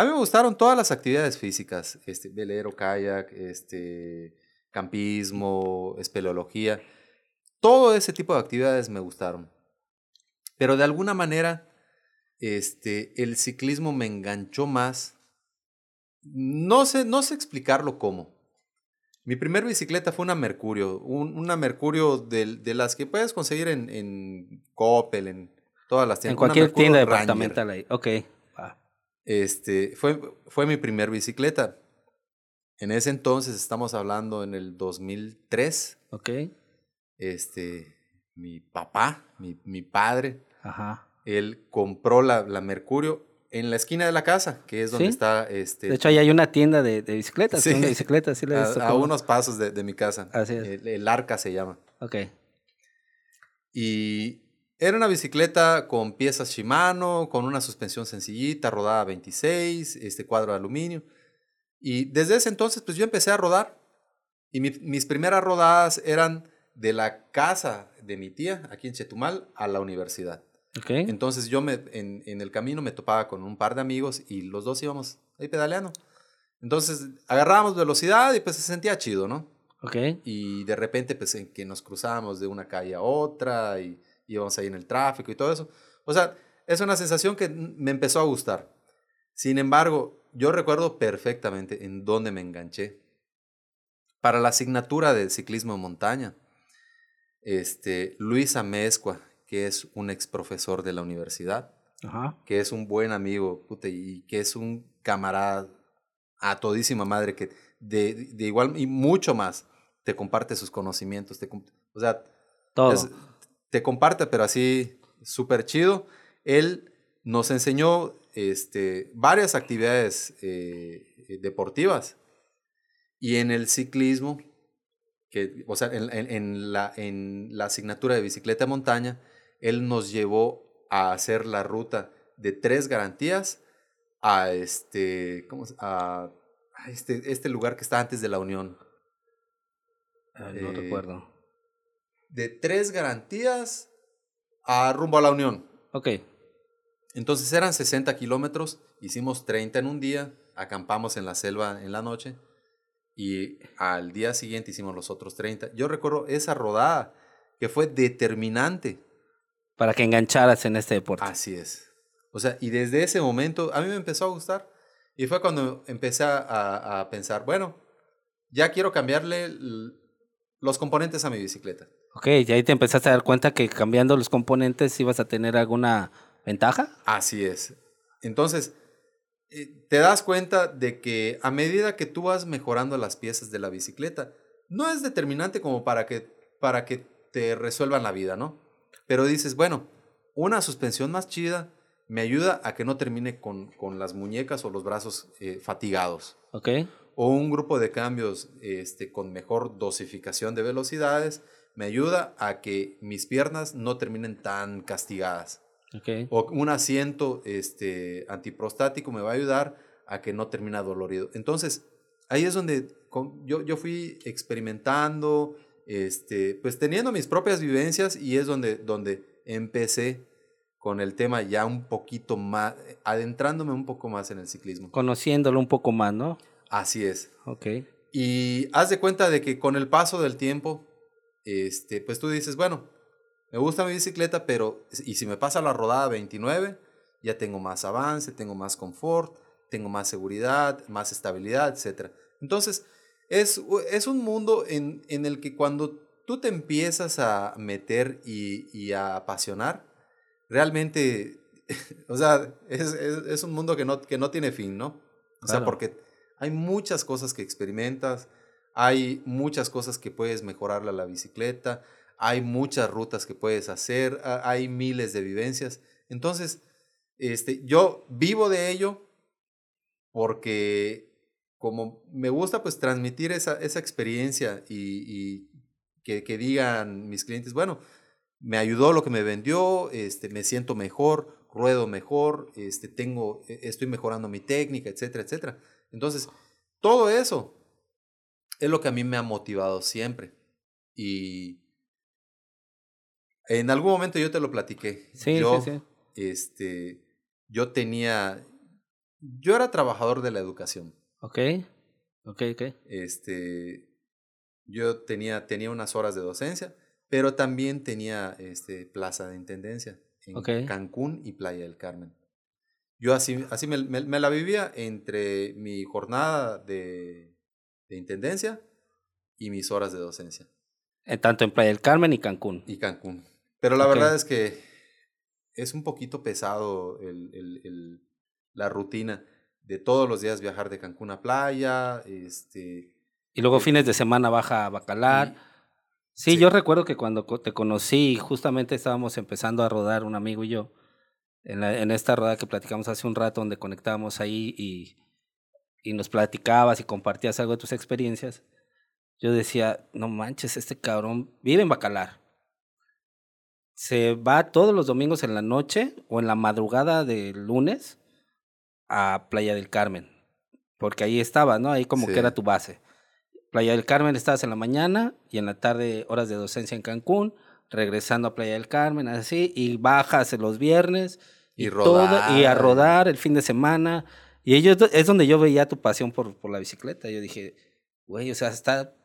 A mí me gustaron todas las actividades físicas, este, velero, kayak, este, campismo, espeleología. Todo ese tipo de actividades me gustaron. Pero de alguna manera, este, el ciclismo me enganchó más. No sé, no sé explicarlo cómo. Mi primer bicicleta fue una Mercurio, un- una Mercurio de, las que puedes conseguir en, en Coppel, en todas las tiendas. en cualquier tienda departamental ahí. Ok. Este, fue, fue mi primer bicicleta. En ese entonces, estamos hablando en el 2003, ok, este, mi papá, mi, mi padre, ajá. él compró la, la Mercurio en la esquina de la casa, que es donde Sí. está, este, De hecho, ahí hay una tienda de, de bicicletas. Sí. Una bicicleta, sí la he visto. a, unos pasos de, de mi casa. Así es. El, el Arca se llama. Ok, Y era una bicicleta con piezas Shimano, con una suspensión sencillita, rodada 26, este cuadro de aluminio. Y desde ese entonces, pues yo empecé a rodar. Y mi- mis primeras rodadas eran de la casa de mi tía, aquí en Chetumal, a la universidad. Okay. Entonces yo me, en, en, el camino me topaba con un par de amigos y los dos íbamos ahí pedaleando. Entonces agarrábamos velocidad y pues se sentía chido, ¿no? Ok. Y de repente pues en que nos cruzábamos de una calle a otra y íbamos ahí en el tráfico y todo eso. O sea, es una sensación que me empezó a gustar. Sin embargo, yo recuerdo perfectamente en dónde me enganché. Para la asignatura de ciclismo en montaña, este, Luis Amezcua, que es un ex profesor de la universidad, que es un buen amigo y que es un camarada a todísima madre que de, de igual y mucho más te comparte sus conocimientos. Te, o sea, te comparte, pero así súper chido. Él nos enseñó este, varias actividades eh, deportivas y en el ciclismo, que, o sea, en, en, la, en la asignatura de bicicleta de montaña, él nos llevó a hacer la ruta de tres garantías a este, ¿cómo, a, este, este lugar que está antes de la Unión. no eh, recuerdo. De tres garantías a rumbo a la Unión. Ok. Entonces eran 60 kilómetros, hicimos 30 en un día, acampamos en la selva en la noche y al día siguiente hicimos los otros 30. Yo recuerdo esa rodada que fue determinante. Para que engancharas en este deporte. Así es. O sea, y desde ese momento a mí me empezó a gustar y fue cuando empecé a, a pensar, bueno, ya quiero cambiarle los componentes a mi bicicleta. Ok, y ahí te empezaste a dar cuenta que cambiando los componentes ibas a tener alguna ventaja. Así es. Entonces, eh, te das cuenta de que a medida que tú vas mejorando las piezas de la bicicleta, no es determinante como para que, para que te resuelvan la vida, ¿no? Pero dices, bueno, una suspensión más chida me ayuda a que no termine con, con las muñecas o los brazos eh, fatigados. Ok. O un grupo de cambios este, con mejor dosificación de velocidades me ayuda a que mis piernas no terminen tan castigadas. Okay. O un asiento este, antiprostático me va a ayudar a que no termine dolorido. Entonces, ahí es donde yo, yo fui experimentando, este, pues teniendo mis propias vivencias y es donde, donde empecé con el tema ya un poquito más, adentrándome un poco más en el ciclismo. Conociéndolo un poco más, ¿no? Así es. Ok. Y haz de cuenta de que con el paso del tiempo, este, pues tú dices, bueno, me gusta mi bicicleta, pero y si me pasa la rodada 29, ya tengo más avance, tengo más confort, tengo más seguridad, más estabilidad, etc. Entonces, es, es un mundo en, en, el que cuando tú te empiezas a meter y, y a apasionar, realmente, o sea, es, es, es, un mundo que no, que no tiene fin, ¿no? O sea, porque hay muchas cosas que experimentas, hay muchas cosas que puedes mejorarle a la bicicleta, hay muchas rutas que puedes hacer, hay miles de vivencias. Entonces, este, yo vivo de ello porque como me gusta pues transmitir esa, esa experiencia y, que, que, digan mis clientes, bueno, me ayudó lo que me vendió, este, me siento mejor, ruedo mejor, este, tengo, e, estoy mejorando mi técnica, etcétera, etcétera. Entonces, todo eso es lo que a mí me ha motivado siempre. Y en algún momento yo te lo platiqué. Sí, yo, sí, sí. Este, yo tenía, yo era trabajador de la educación. Ok, ok, ok. Este, yo tenía, tenía unas horas de docencia, pero también tenía este, plaza de intendencia en Cancún y Playa del Carmen. Yo así, así me, me, la vivía entre mi jornada de, de, intendencia y mis horas de docencia. Eh, tanto en Playa del Carmen y Cancún. Y Cancún. Pero la verdad es que es un poquito pesado el, el, el, la rutina de todos los días viajar de Cancún a playa. Este, y luego fines de semana baja a Bacalar. Sí, sí, yo recuerdo que cuando te conocí, justamente estábamos empezando a rodar un amigo y yo en, la, en esta rueda que platicamos hace un rato, donde conectábamos ahí y, y nos platicabas y compartías algo de tus experiencias, yo decía, no manches, este cabrón vive en Bacalar. Se va todos los domingos en la noche o en la madrugada del lunes a Playa del Carmen, porque ahí estaba, ¿no? Ahí como sí. que era tu base. Playa del Carmen estabas en la mañana y en la tarde horas de docencia en Cancún, regresando a Playa del Carmen, así, y bajas los viernes. Y todo- rodar. y a rodar el fin de semana. Y ellos, es donde yo veía tu pasión por, por la bicicleta. Yo dije, güey, o sea, está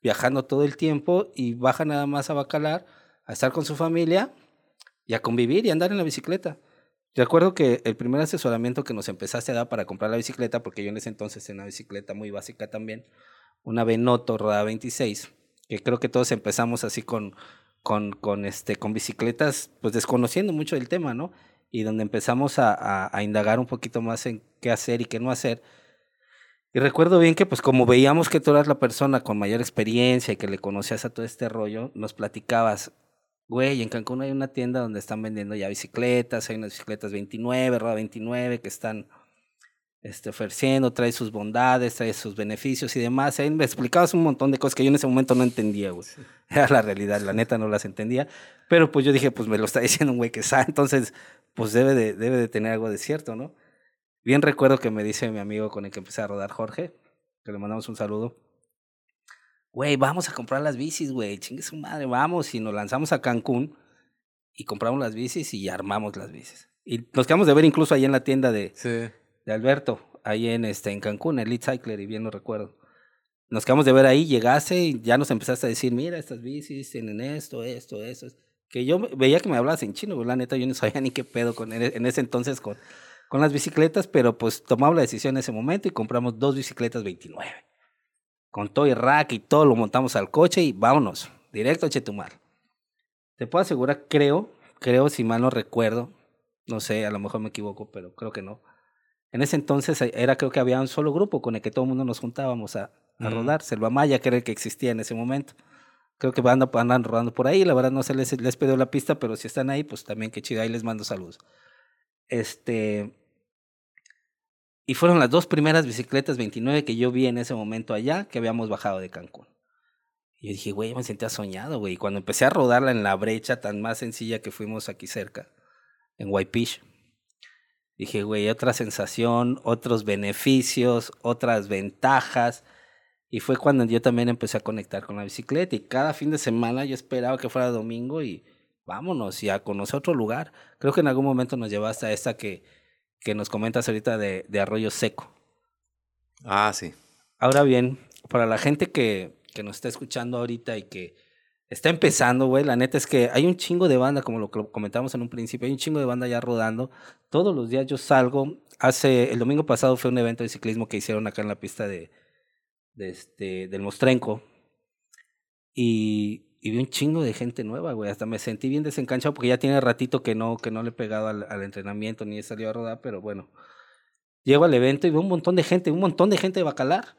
viajando todo el tiempo y baja nada más a Bacalar, a estar con su familia y a convivir y andar en la bicicleta. Recuerdo que el primer asesoramiento que nos empezaste a dar para comprar la bicicleta, porque yo en ese entonces tenía una bicicleta muy básica también, una Benoto Roda 26, que creo que todos empezamos así con, con, con, este, con bicicletas, pues desconociendo mucho del tema, ¿no? Y donde empezamos a, a, a indagar un poquito más en qué hacer y qué no hacer. Y recuerdo bien que pues como veíamos que tú eras la persona con mayor experiencia y que le conocías a todo este rollo, nos platicabas, güey, en Cancún hay una tienda donde están vendiendo ya bicicletas, hay unas bicicletas 29, Roda 29 que están este, ofreciendo, trae sus bondades, trae sus beneficios y demás. Ahí me explicabas un montón de cosas que yo en ese momento no entendía, güey. Era la realidad, la neta no las entendía. Pero pues yo dije, pues me lo está diciendo un güey que sabe, entonces pues debe de, debe de tener algo de cierto, ¿no? Bien recuerdo que me dice mi amigo con el que empecé a rodar, Jorge, que le mandamos un saludo. Güey, vamos a comprar las bicis, güey, chingue su madre, vamos. Y nos lanzamos a Cancún y compramos las bicis y armamos las bicis. Y nos quedamos de ver incluso ahí en la tienda de, Sí. de Alberto, ahí en, este, en Cancún, Elite Cycler, y bien lo recuerdo. Nos quedamos de ver ahí, llegaste y ya nos empezaste a decir, mira, estas bicis tienen esto, esto, esto. Que yo veía que me hablabas en chino, la neta, yo no sabía ni qué pedo con, en ese entonces con, con las bicicletas, pero pues tomamos la decisión en ese momento y compramos dos bicicletas 29. Con todo y rack y todo, lo montamos al coche y vámonos, directo a Chetumal. Te puedo asegurar, creo, creo, si mal no recuerdo, no sé, a lo mejor me equivoco, pero creo que no. En ese entonces eh, era creo que había un solo grupo con el que todo el mundo nos juntábamos a, a rodar, Selva Maya, que era el que existía en ese momento. Creo que andan, andan rodando por ahí, la verdad no se les, les la pista, pero si están ahí, pues también qué chido, ahí les mando saludos. Este, y fueron las dos primeras bicicletas 29 que yo vi en ese momento allá, que habíamos bajado de Cancún. Y yo dije, güey, me sentía soñado, güey. Y cuando empecé a rodarla en la brecha tan más sencilla que fuimos aquí cerca, en Whitefish, dije, güey, otra sensación, otros beneficios, otras ventajas. Y fue cuando yo también empecé a conectar con la bicicleta. Y cada fin de semana yo esperaba que fuera domingo y vámonos y a conocer otro lugar. Creo que en algún momento nos llevaste a esta que, que nos comentas ahorita de, de Arroyo Seco. Ah, sí. Ahora bien, para la gente que, que nos está escuchando ahorita y que está empezando, güey, la neta es que hay un chingo de banda, como lo comentamos en un principio, hay un chingo de banda ya rodando. Todos los días yo salgo. Hace, el domingo pasado fue un evento de ciclismo que hicieron acá en la pista de, de este, del Mostrenco. Y, y vi un chingo de gente nueva, güey. Hasta me sentí bien desencanchado porque ya tiene ratito que no, que no le he pegado al, al entrenamiento ni he salido a rodar, pero bueno. Llego al evento y veo un montón de gente, un montón de gente de Bacalar.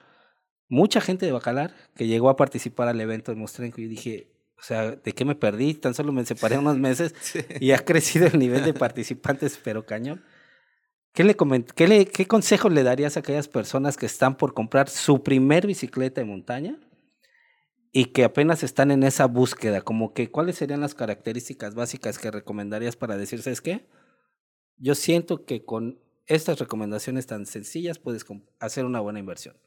Mucha gente de Bacalar que llegó a participar al evento de Mostrenco. Y dije, o sea, ¿de qué me perdí? Tan solo me separé unos meses Sí. y ha crecido el nivel de participantes, pero cañón. ¿Qué, le qué, le, ¿Qué consejo le darías a aquellas personas que están por comprar su primer bicicleta de montaña y que apenas están en esa búsqueda? Como que, ¿cuáles serían las características básicas que recomendarías para decir, ¿sabes qué? Yo siento que con estas recomendaciones tan sencillas puedes hacer una buena inversión.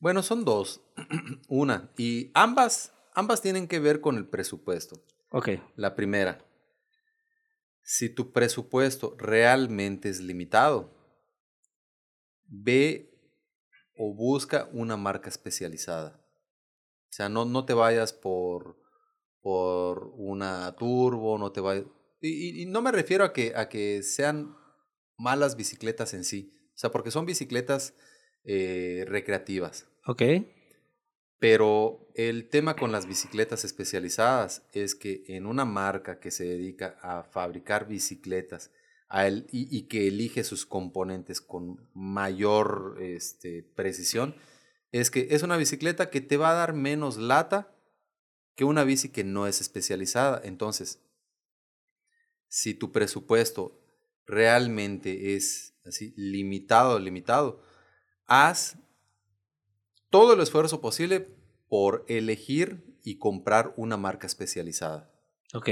Bueno, son dos. Una. Y ambas, ambas tienen que ver con el presupuesto. Ok, La primera. Si tu presupuesto realmente es limitado, ve o busca una marca especializada. O sea, no, no te vayas por, por una turbo, no te vayas... Y, no me refiero a que, a que sean malas bicicletas en sí, o sea, porque son bicicletas eh, recreativas. ok, Pero el tema con las bicicletas especializadas es que en una marca que se dedica a fabricar bicicletas a y, y que elige sus componentes con mayor este, precisión, es que es una bicicleta que te va a dar menos lata que una bici que no es especializada. Entonces, si tu presupuesto realmente es así limitado, limitado, haz todo el esfuerzo posible por elegir y comprar una marca especializada. ok.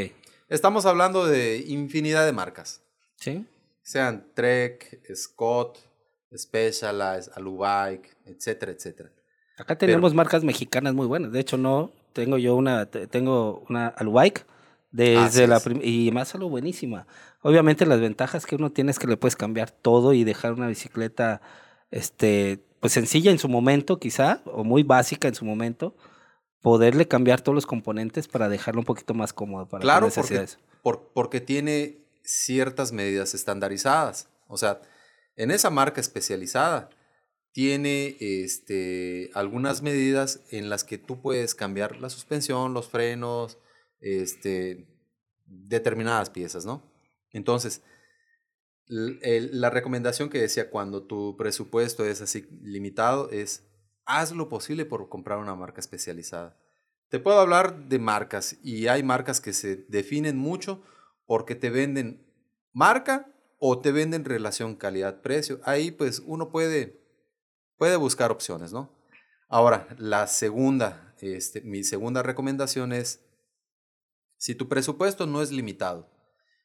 Estamos hablando de infinidad de marcas, ¿Sí? sean Trek, Scott, Specialized, Alubike, etcétera, etcétera. Acá tenemos marcas mexicanas muy buenas. De hecho, no, tengo yo una, tengo una Alubike desde la y más algo buenísima. Obviamente las ventajas que uno tiene es que le puedes cambiar todo y dejar una bicicleta, este, pues sencilla en su momento quizá, o muy básica en su momento, poderle cambiar todos los componentes para dejarlo un poquito más cómodo para claro, porque, porque tiene ciertas medidas estandarizadas. O sea, en esa marca especializada tiene este, algunas medidas en las que tú puedes cambiar la suspensión, los frenos, este, determinadas piezas, ¿no? Entonces, la recomendación que decía cuando tu presupuesto es así limitado es haz lo posible por comprar una marca especializada. Te puedo hablar de marcas y hay marcas que se definen mucho porque te venden marca o te venden relación calidad-precio. Ahí pues uno puede, puede buscar opciones, ¿no? Ahora, la segunda, este, mi segunda recomendación es, si tu presupuesto no es limitado,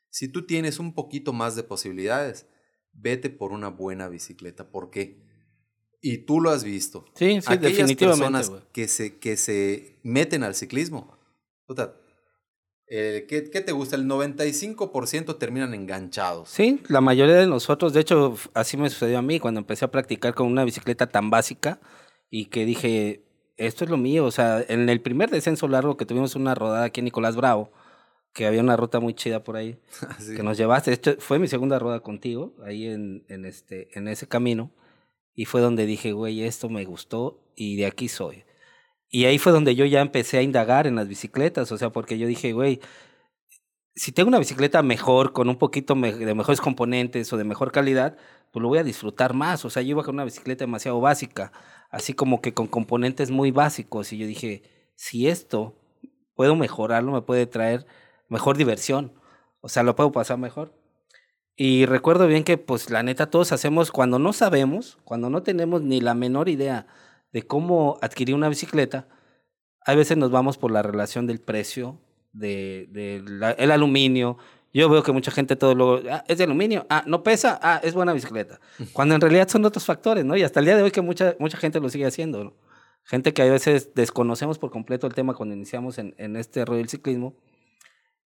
si tú tienes un poquito más de posibilidades, vete por una buena bicicleta. ¿Por qué? Y tú lo has visto. Sí, sí, Aquellas personas que se, que se meten al ciclismo, eh, ¿qué, te gusta? El 95% terminan enganchados. Sí, la mayoría de nosotros, de hecho, así me sucedió a mí cuando empecé a practicar con una bicicleta tan básica y que dije, esto es lo mío. O sea, en el primer descenso largo que tuvimos una rodada aquí en Nicolás Bravo, que había una ruta muy chida por ahí, ah, que nos llevaste. Esto fue mi segunda rueda contigo, ahí en, en, este, en ese camino. Y fue donde dije, güey, esto me gustó y de aquí soy. Y ahí fue donde yo ya empecé a indagar en las bicicletas, o sea, porque yo dije, güey, si tengo una bicicleta mejor, con un poquito de mejores componentes o de mejor calidad, pues lo voy a disfrutar más. O sea, yo iba con una bicicleta demasiado básica, así como que con componentes muy básicos. Y yo dije, si esto puedo mejorarlo, me puede traer mejor diversión. O sea, lo puedo pasar mejor. Y recuerdo bien que, pues, la neta, todos hacemos cuando no sabemos, cuando no tenemos ni la menor idea de cómo adquirir una bicicleta, a veces nos vamos por la relación del precio, del de, el aluminio. Yo veo que mucha gente todo lo, ah, es de aluminio, ah, no pesa, ah, es buena bicicleta. Cuando en realidad son otros factores, ¿no? Y hasta el día de hoy que mucha, mucha gente lo sigue haciendo, ¿no? Gente que a veces desconocemos por completo el tema cuando iniciamos en, en este rollo del ciclismo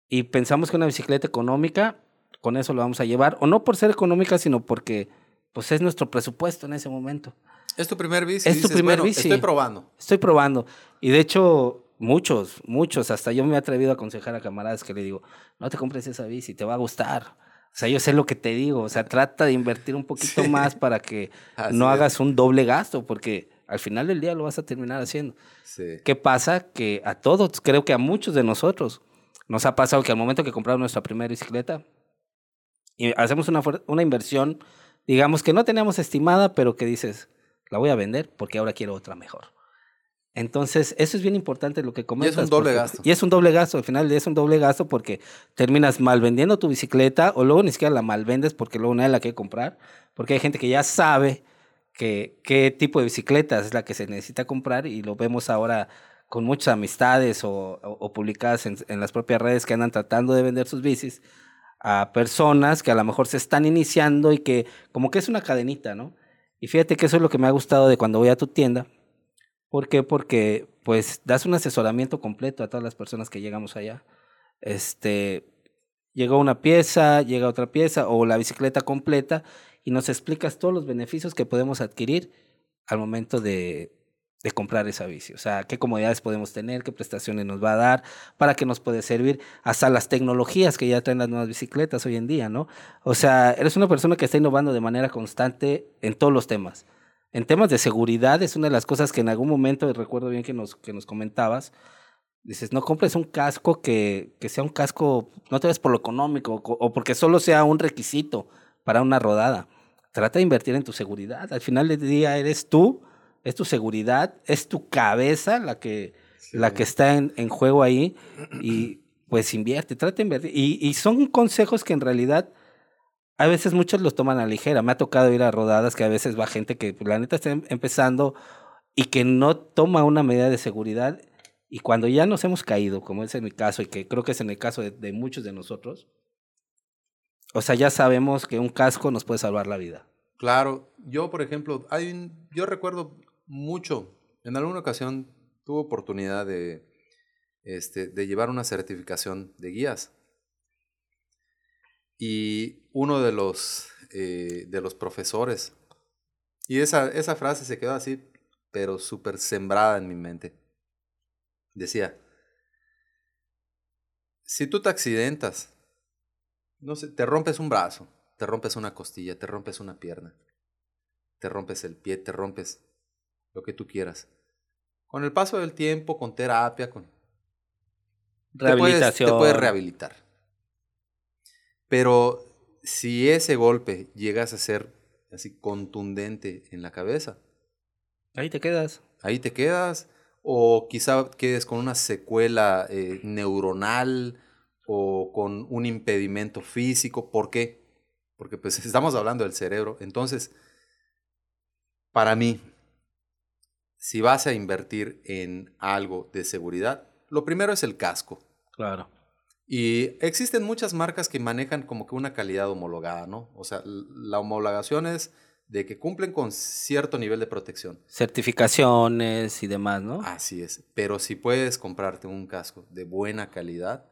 y pensamos que una bicicleta económica, con eso lo vamos a llevar, o no por ser económica, sino porque pues es nuestro presupuesto en ese momento. Es tu primer bici. Es tu primer bici. Estoy probando. Estoy probando. Y de hecho, muchos, muchos, hasta yo me he atrevido a aconsejar a camaradas que le digo, no te compres esa bici, te va a gustar. O sea, yo sé lo que te digo. O sea, trata de invertir un poquito más para que no hagas un doble gasto, porque al final del día lo vas a terminar haciendo. Sí. ¿Qué pasa? Que a todos, creo que a muchos de nosotros, nos ha pasado que al momento que compramos nuestra primera bicicleta, y hacemos una, una inversión, digamos que no teníamos estimada, pero que dices, la voy a vender porque ahora quiero otra mejor. Entonces, eso es bien importante lo que comentas. Y es un doble gasto. Y es un doble gasto, al final es un doble gasto porque terminas mal vendiendo tu bicicleta o luego ni siquiera la mal vendes porque luego nadie la quiere comprar, porque hay gente que ya sabe que, qué tipo de bicicleta es la que se necesita comprar y lo vemos ahora con muchas amistades o, o, publicadas en, las propias redes que andan tratando de vender sus bicis a personas que a lo mejor se están iniciando y que como que es una cadenita, ¿no? Y fíjate que eso es lo que me ha gustado de cuando voy a tu tienda. ¿Por qué? Porque pues das un asesoramiento completo a todas las personas que llegamos allá. Este, llega una pieza, llega otra pieza o la bicicleta completa y nos explicas todos los beneficios que podemos adquirir al momento de, de comprar esa bici. O sea, qué comodidades podemos tener, qué prestaciones nos va a dar, para qué nos puede servir, hasta las tecnologías que ya traen las nuevas bicicletas hoy en día, ¿no? O sea, eres una persona que está innovando de manera constante en todos los temas. En temas de seguridad es una de las cosas que en algún momento, recuerdo bien que nos, que nos comentabas, dices, no compres un casco que, que sea un casco, no te ves por lo económico o porque solo sea un requisito para una rodada. Trata de invertir en tu seguridad. Al final del día eres tú es tu seguridad, es tu cabeza la que, la que está en, en, juego ahí y pues invierte, trata de invertir. Y, y, son consejos que en realidad a veces muchos los toman a ligera. Me ha tocado ir a rodadas que a veces va gente que pues, la neta está em, empezando y que no toma una medida de seguridad y cuando ya nos hemos caído, como es en mi caso y que creo que es en el caso de, de muchos de nosotros, o sea, ya sabemos que un casco nos puede salvar la vida. Claro, yo por ejemplo, hay un, yo recuerdo mucho. En alguna ocasión tuve oportunidad de, este, de llevar una certificación de guías. Y uno de los, eh, de los profesores, y esa, esa frase se quedó así, pero súper sembrada en mi mente. Decía, si tú te accidentas, no sé, te rompes un brazo, te rompes una costilla, te rompes una pierna, te rompes el pie, te rompes lo que tú quieras. Con el paso del tiempo, con terapia, con... Rehabilitación. Te puedes, rehabilitar. Pero si ese golpe llegas a ser así contundente en la cabeza. Ahí te quedas. Ahí te quedas. O quizá quedes con una secuela eh, neuronal o con un impedimento físico. ¿Por qué? Porque pues estamos hablando del cerebro. Entonces, para mí, si vas a invertir en algo de seguridad, lo primero es el casco. Claro. Y existen muchas marcas que manejan como que una calidad homologada, ¿no? O sea, la homologación es de que cumplen con cierto nivel de protección. Certificaciones y demás, ¿no? Así es. Pero si puedes comprarte un casco de buena calidad,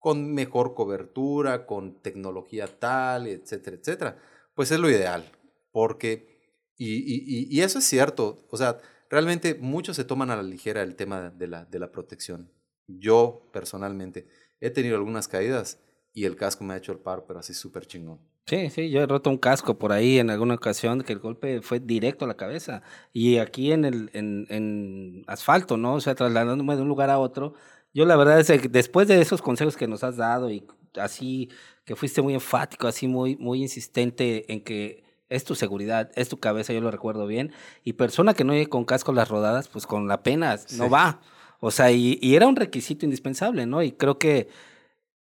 con mejor cobertura, con tecnología tal, etcétera, etcétera, pues es lo ideal. Porque, y, y, y eso es cierto, o sea, realmente muchos se toman a la ligera el tema de la, de la protección. Yo, personalmente, he tenido algunas caídas y el casco me ha hecho el paro, pero así súper chingón. Sí, sí, yo he roto un casco por ahí en alguna ocasión que el golpe fue directo a la cabeza. Y aquí en el en, en asfalto, ¿no? O sea, trasladándome de un lugar a otro. Yo la verdad es que después de esos consejos que nos has dado y así que fuiste muy enfático, así muy, muy insistente en que es tu seguridad, es tu cabeza, yo lo recuerdo bien. Y persona que no llegue con casco las rodadas, pues con la pena no va. O sea, y, y, era un requisito indispensable, ¿no? Y creo que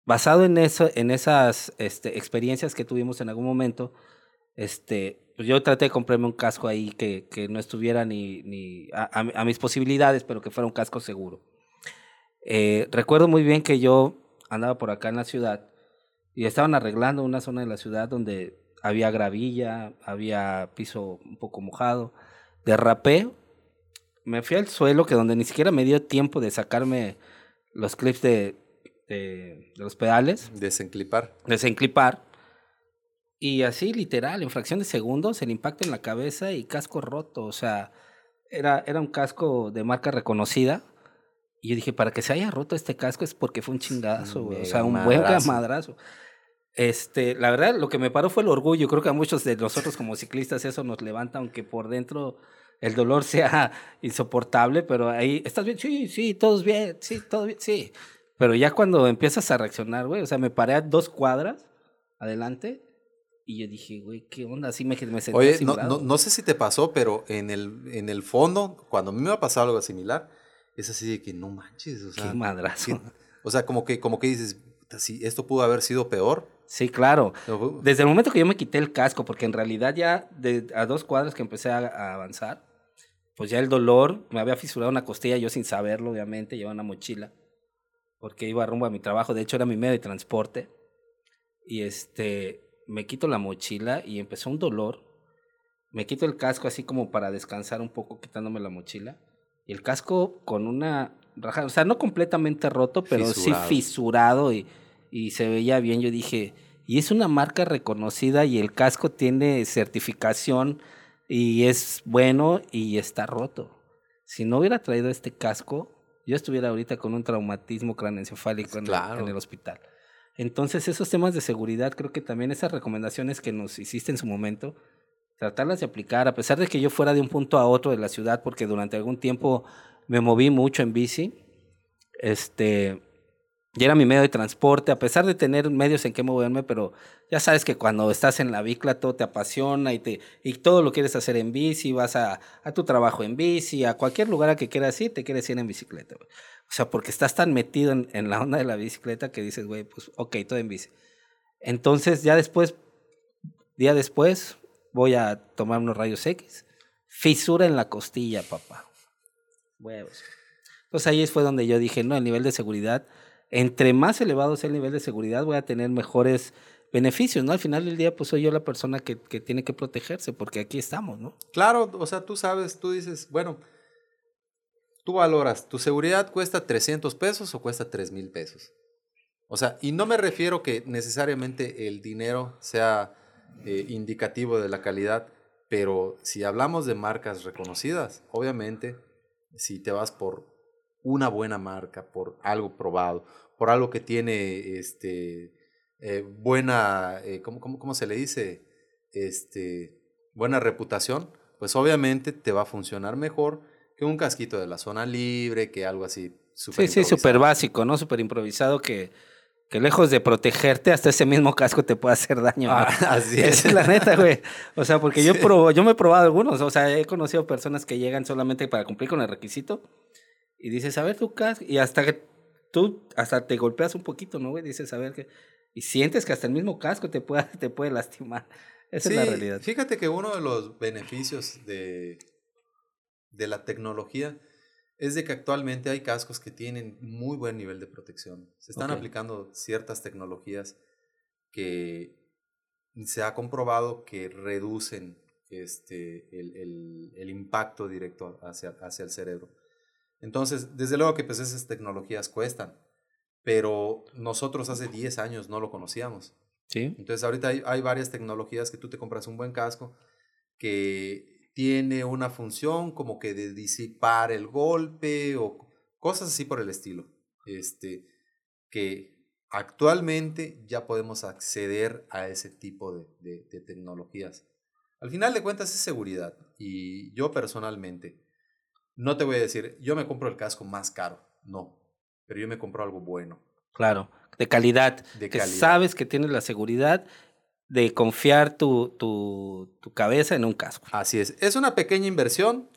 basado en eso, en esas este, experiencias que tuvimos en algún momento, este, pues yo traté de comprarme un casco ahí que, que no estuviera ni, ni a, a, mis posibilidades, pero que fuera un casco seguro. Eh, recuerdo muy bien que yo andaba por acá en la ciudad y estaban arreglando una zona de la ciudad donde había gravilla, había piso un poco mojado. Derrapé, me fui al suelo que donde ni siquiera me dio tiempo de sacarme los clips de, de, de los pedales. Desenclipar. Desenclipar. Y así, literal, en fracción de segundos, el impacto en la cabeza y casco roto. O sea, era, era un casco de marca reconocida. Y yo dije, para que se haya roto este casco es porque fue un chingazo, o sea, un buen madrazo. Este, la verdad, lo que me paró fue el orgullo. Creo que a muchos de nosotros como ciclistas eso nos levanta, aunque por dentro el dolor sea insoportable, pero ahí, ¿estás bien? Sí, sí, todos bien, sí, todo bien, sí. Pero ya cuando empiezas a reaccionar, güey, o sea, me paré a dos cuadras adelante y yo dije, güey, ¿qué onda? Así me, me sentí Oye, no, no, no, sé si te pasó, pero en el, en el fondo, cuando a mí me ha pasado algo similar, es así de que no manches, o sea. Qué madrazo. ¿qué? o sea, como que, como que dices, si esto pudo haber sido peor. Sí, claro. Desde el momento que yo me quité el casco, porque en realidad ya de, a dos cuadras que empecé a, a, avanzar, pues ya el dolor, me había fisurado una costilla, yo sin saberlo, obviamente, llevaba una mochila, porque iba rumbo a mi trabajo, de hecho era mi medio de transporte, y este, me quito la mochila y empezó un dolor, me quito el casco así como para descansar un poco quitándome la mochila, y el casco con una raja, o sea, no completamente roto, pero fisurado. sí fisurado y y se veía bien, yo dije, y es una marca reconocida y el casco tiene certificación y es bueno y está roto. Si no hubiera traído este casco, yo estuviera ahorita con un traumatismo craneoencefálico en, claro. en el hospital. Entonces, esos temas de seguridad, creo que también esas recomendaciones que nos hiciste en su momento, tratarlas de aplicar, a pesar de que yo fuera de un punto a otro de la ciudad, porque durante algún tiempo me moví mucho en bici, este, y era mi medio de transporte, a pesar de tener medios en que moverme, pero ya sabes que cuando estás en la bicla todo te apasiona y, te, y todo lo quieres hacer en bici, vas a, a tu trabajo en bici, a cualquier lugar a que quieras ir, te quieres ir en bicicleta. Wey. O sea, porque estás tan metido en, en la onda de la bicicleta que dices, güey, pues ok, todo en bici. Entonces ya después, día después, voy a tomar unos rayos X, fisura en la costilla, papá. Huevos. Entonces ahí fue donde yo dije, no, el nivel de seguridad entre más elevado sea el nivel de seguridad, voy a tener mejores beneficios, ¿no? Al final del día, pues soy yo la persona que, tiene que protegerse, porque aquí estamos, ¿no? Claro, o sea, tú sabes, tú dices, bueno, tú valoras, ¿tu seguridad cuesta 300 pesos o cuesta 3 mil pesos? O sea, y no me refiero que necesariamente el dinero sea eh, indicativo de la calidad, pero si hablamos de marcas reconocidas, obviamente, si te vas por una buena marca, por algo probado, por algo que tiene este, eh, buena, eh, ¿cómo, cómo, cómo, se le dice? Este, buena reputación, pues obviamente te va a funcionar mejor que un casquito de la zona libre, que algo así. Super sí, sí, súper básico, ¿no? Súper improvisado que que lejos de protegerte, hasta ese mismo casco te puede hacer daño. Ah, así es. es la neta, güey. O sea, porque yo, probo, yo me he probado algunos. O sea, he conocido personas que llegan solamente para cumplir con el requisito. Y dices, a ver tu casco. Y hasta que tú, hasta te golpeas un poquito, ¿no, güey? Dices, a ver qué. Y sientes que hasta el mismo casco te puede, te puede lastimar. Esa es la realidad. Fíjate que uno de los beneficios de, de la tecnología es de que actualmente hay cascos que tienen muy buen nivel de protección. Se están aplicando ciertas tecnologías que se ha comprobado que reducen este, el, el, impacto directo hacia, hacia el cerebro. Entonces, desde luego que pues esas tecnologías cuestan, pero nosotros hace 10 años no lo conocíamos. Sí. Entonces, ahorita hay, hay varias tecnologías que tú te compras un buen casco que tiene una función como que de disipar el golpe o cosas así por el estilo. Este, que actualmente ya podemos acceder a ese tipo de, de, tecnologías. Al final de cuentas es seguridad y yo personalmente no te voy a decir, yo me compro el casco más caro, no, pero yo me compro algo bueno. Claro, de calidad, de que sabes que tienes la seguridad de confiar tu, tu, tu, cabeza en un casco. Así es. Es una pequeña inversión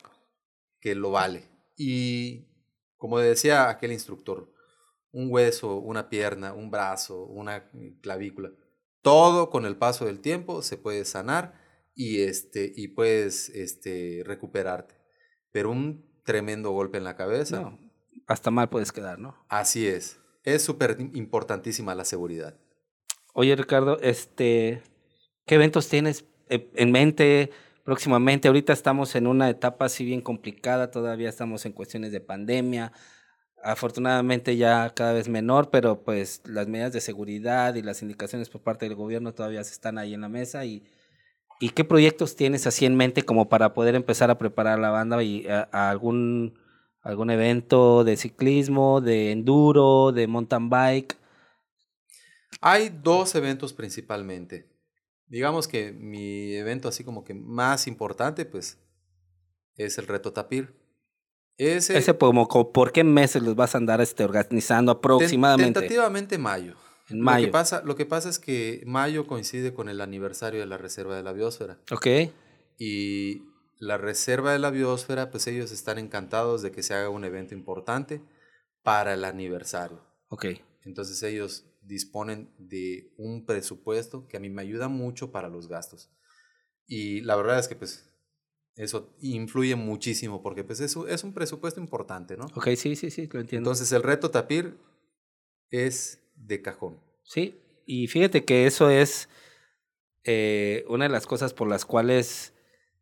que lo vale. Y como decía aquel instructor, un hueso, una pierna, un brazo, una clavícula, todo con el paso del tiempo se puede sanar y, este, y puedes este, recuperarte. Pero un tremendo golpe en la cabeza. No, hasta mal puedes quedar, ¿no? Así es. Es súper importantísima la seguridad. Oye, Ricardo, este, ¿qué eventos tienes eh, en mente próximamente? Ahorita estamos en una etapa así bien complicada, todavía estamos en cuestiones de pandemia, afortunadamente ya cada vez menor, pero pues las medidas de seguridad y las indicaciones por parte del gobierno todavía están ahí en la mesa y, ¿y qué proyectos tienes así en mente como para poder empezar a preparar la banda y a algún algún evento de ciclismo, de enduro, de mountain bike? Hay dos eventos principalmente. Digamos que mi evento así como que más importante, pues, es el reto Tapir. Ese, Ese como, ¿por qué meses los vas a andar este, organizando aproximadamente? Tentativamente mayo. En mayo. Lo que, pasa, lo que pasa es que mayo coincide con el aniversario de la Reserva de la Biosfera. Ok. Y la Reserva de la Biosfera, pues ellos están encantados de que se haga un evento importante para el aniversario. Ok. Entonces ellos disponen de un presupuesto que a mí me ayuda mucho para los gastos. Y la verdad es que pues eso influye muchísimo porque pues eso es un presupuesto importante, ¿no? Ok, sí, sí, sí, lo entiendo. Entonces el reto Tapir es de cajón. Sí, y fíjate que eso es eh, una de las cosas por las cuales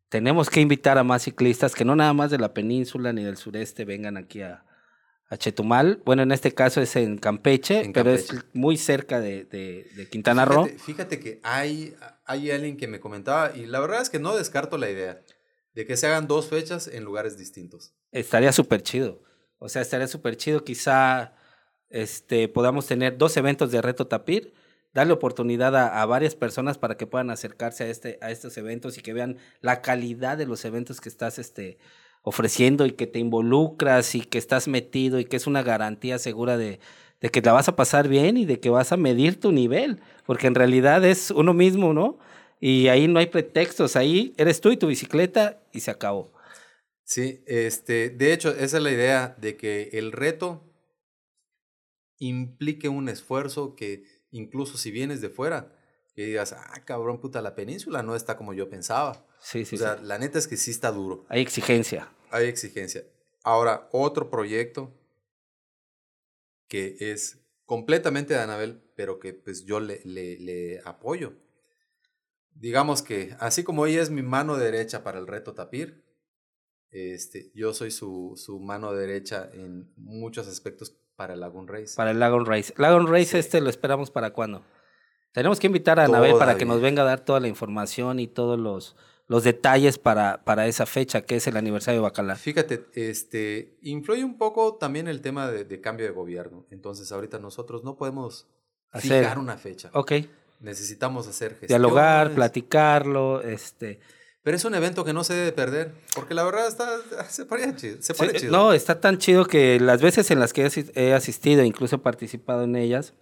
tenemos que invitar a más ciclistas que no nada más de la península ni del sureste vengan aquí a, a Chetumal. Bueno, en este caso es en Campeche, pero es muy cerca de, de, Quintana Roo. Fíjate, que hay, hay alguien que me comentaba, y la verdad es que no descarto la idea de que se hagan dos fechas en lugares distintos. Estaría súper chido. O sea, estaría súper chido. Quizá este, podamos tener dos eventos de Reto Tapir, darle oportunidad a, varias personas para que puedan acercarse a, este, a estos eventos y que vean la calidad de los eventos que estás este, ofreciendo y que te involucras y que estás metido y que es una garantía segura de, de que la vas a pasar bien y de que vas a medir tu nivel, porque en realidad es uno mismo, ¿no? Y ahí no hay pretextos, ahí eres tú y tu bicicleta y se acabó. Sí, este, de hecho, esa es la idea de que el reto implique un esfuerzo que incluso si vienes de fuera, que digas, ah, cabrón, puta, la península no está como yo pensaba. Sí, sí. O sea, la neta es que sí está duro. Hay exigencia. Hay exigencia. Ahora, otro proyecto que es completamente de Anabel, pero que pues yo le, le, le apoyo. Digamos que así como ella es mi mano derecha para el reto Tapir, Este, yo soy su, su mano derecha en muchos aspectos para el Lagoon Race. Para el Lagoon Race. Lagoon Race este lo esperamos para cuándo? Tenemos que invitar a Anabel para que nos venga a dar toda la información y todos los, los detalles para, para esa fecha, que es el aniversario de Bacalar. Fíjate, este, influye un poco también el tema de, cambio de gobierno. Entonces, ahorita nosotros no podemos Hacer. fijar una fecha. Ok. Necesitamos hacer gestión. Dialogar, platicarlo, este... Pero es un evento que no se debe perder, porque la verdad está, se pone chido. Se chido. No, está tan chido que las veces en las que he asistido, incluso he participado en ellas,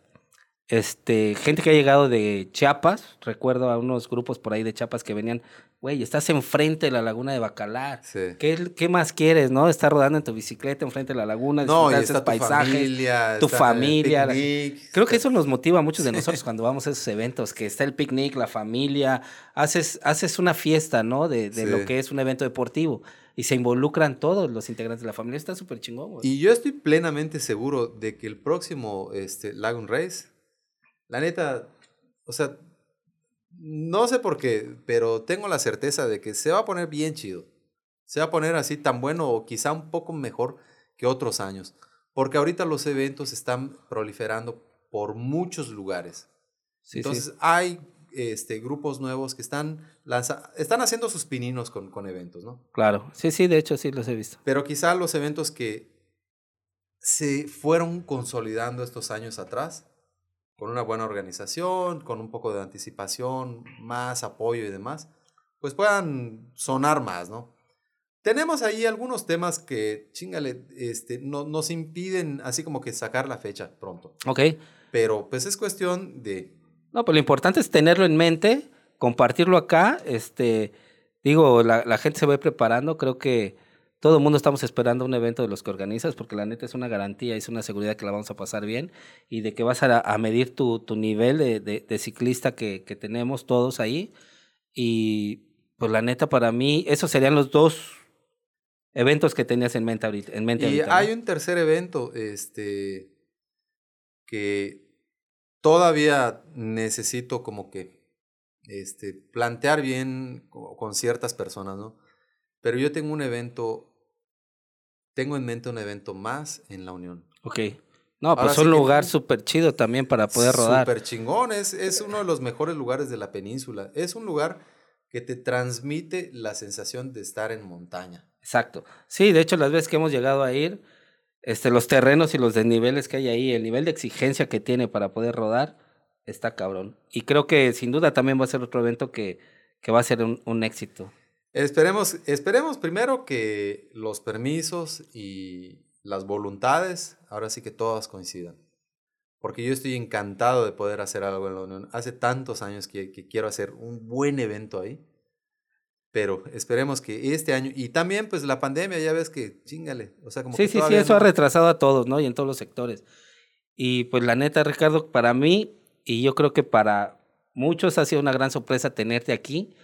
este, gente que ha llegado de Chiapas, recuerdo a unos grupos por ahí de Chiapas que venían, güey, estás enfrente de la laguna de Bacalar. ¿Qué, ¿Qué, más quieres, no? Estar rodando en tu bicicleta enfrente de la laguna, no, y está tu familia, tu familia. Creo que eso nos motiva a muchos de nosotros cuando vamos a esos eventos, que está el picnic, la familia, haces, haces una fiesta, ¿no? De, de lo que es un evento deportivo. Y se involucran todos los integrantes de la familia. Está súper chingón, güey. Y yo estoy plenamente seguro de que el próximo este, Lagoon Race la neta, o sea, no sé por qué, pero tengo la certeza de que se va a poner bien chido. Se va a poner así tan bueno o quizá un poco mejor que otros años. Porque ahorita los eventos están proliferando por muchos lugares. Entonces hay este, grupos nuevos que están, están haciendo sus pininos con, con eventos, ¿no? Claro, sí, sí, de hecho sí los he visto. Pero quizá los eventos que se fueron consolidando estos años atrás, con una buena organización, con un poco de anticipación, más apoyo y demás, pues puedan sonar más, ¿no? Tenemos ahí algunos temas que, chingale, este, no, nos impiden así como que sacar la fecha pronto. Ok. Pero pues es cuestión de... No, pues lo importante es tenerlo en mente, compartirlo acá, este, digo, la, la gente se va preparando, creo que todo el mundo estamos esperando un evento de los que organizas, porque la neta es una garantía, es una seguridad que la vamos a pasar bien y de que vas a, medir tu, tu nivel de, de, ciclista que, que, tenemos todos ahí. Y pues la neta, para mí, esos serían los dos eventos que tenías en mente ahorita. En mente y hay un tercer evento este, que todavía necesito como que este, plantear bien con ciertas personas, ¿no? Pero yo tengo un evento, tengo en mente un evento más en la Unión. Ok. No, pues es un lugar súper chido también para poder rodar. Súper chingón, es, es uno de los mejores lugares de la península. Es un lugar que te transmite la sensación de estar en montaña. Exacto. Sí, de hecho, las veces que hemos llegado a ir, este, los terrenos y los desniveles que hay ahí, el nivel de exigencia que tiene para poder rodar, está cabrón. Y creo que sin duda también va a ser otro evento que, que va a ser un, un éxito. Esperemos, esperemos primero que los permisos y las voluntades, ahora sí que todas coincidan. Porque yo estoy encantado de poder hacer algo en la Unión. Hace tantos años que, quiero hacer un buen evento ahí. Pero esperemos que este año, y también pues la pandemia, ya ves que chingale. O sea, como sí, sí, sí, eso ha retrasado a todos, ¿no? Y en todos los sectores. Y pues la neta, Ricardo, para mí, y yo creo que para muchos ha sido una gran sorpresa tenerte aquí.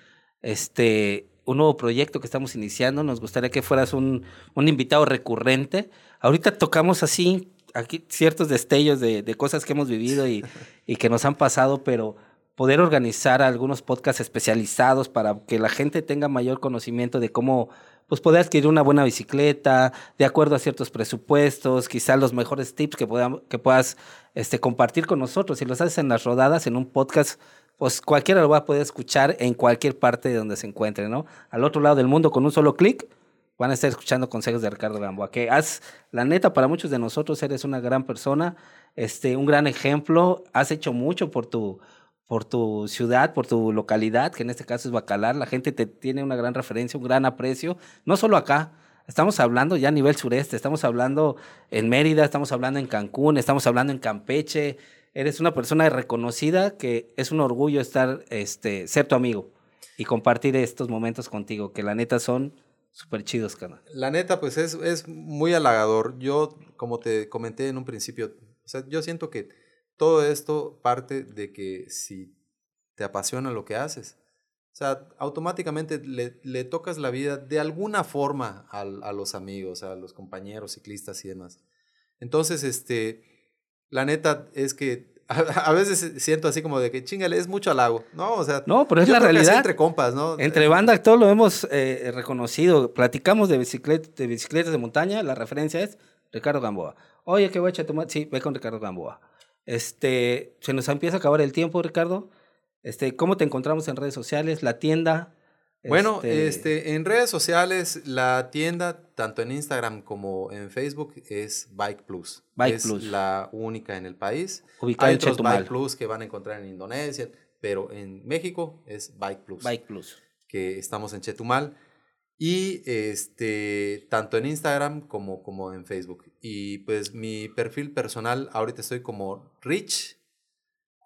Este, un nuevo proyecto que estamos iniciando. Nos gustaría que fueras un, un invitado recurrente. Ahorita tocamos así aquí ciertos destellos de, de cosas que hemos vivido y, y, que nos han pasado, pero poder organizar algunos podcasts especializados para que la gente tenga mayor conocimiento de cómo pues poder adquirir una buena bicicleta de acuerdo a ciertos presupuestos, quizás los mejores tips que, que puedas este, compartir con nosotros. Si los haces en las rodadas, en un podcast pues cualquiera lo va a poder escuchar en cualquier parte de donde se encuentre, ¿no? Al otro lado del mundo, con un solo clic, van a estar escuchando consejos de Ricardo Gamboa, que has, la neta, para muchos de nosotros eres una gran persona, este, un gran ejemplo, has hecho mucho por tu, por tu ciudad, por tu localidad, que en este caso es Bacalar, la gente te tiene una gran referencia, un gran aprecio, no solo acá, Estamos hablando ya a nivel sureste, estamos hablando en Mérida, estamos hablando en Cancún, estamos hablando en Campeche, eres una persona reconocida que es un orgullo estar, este, ser tu amigo y compartir estos momentos contigo, que la neta son súper chidos, cara. La neta, pues es, es muy halagador. Yo, como te comenté en un principio, o sea, yo siento que todo esto parte de que si te apasiona lo que haces, o sea, automáticamente le, le tocas la vida de alguna forma a, a los amigos, a los compañeros ciclistas y demás. Entonces, este, la neta es que A, veces siento así como de que chingale, es mucho halago, ¿no? O sea, no, pero es la realidad. entre compas, ¿no? Entre banda, todo lo hemos eh, reconocido. Platicamos de, bicicleta, de bicicletas de montaña, la referencia es Ricardo Gamboa. Oye, qué voy a echar Sí, ve con Ricardo Gamboa. Este, se nos empieza a acabar el tiempo, Ricardo. Este, ¿cómo te encontramos en redes sociales? La tienda. Bueno, este, este, en redes sociales, la tienda, tanto en Instagram como en Facebook, es Bike Plus. Bike es Plus. la única en el país. Ubicada Hay en otros Chetumal. Bike Plus que van a encontrar en Indonesia, pero en México es Bike Plus. Bike Plus. Que estamos en Chetumal. Y este, tanto en Instagram como, como en Facebook. Y pues mi perfil personal, ahorita estoy como Rich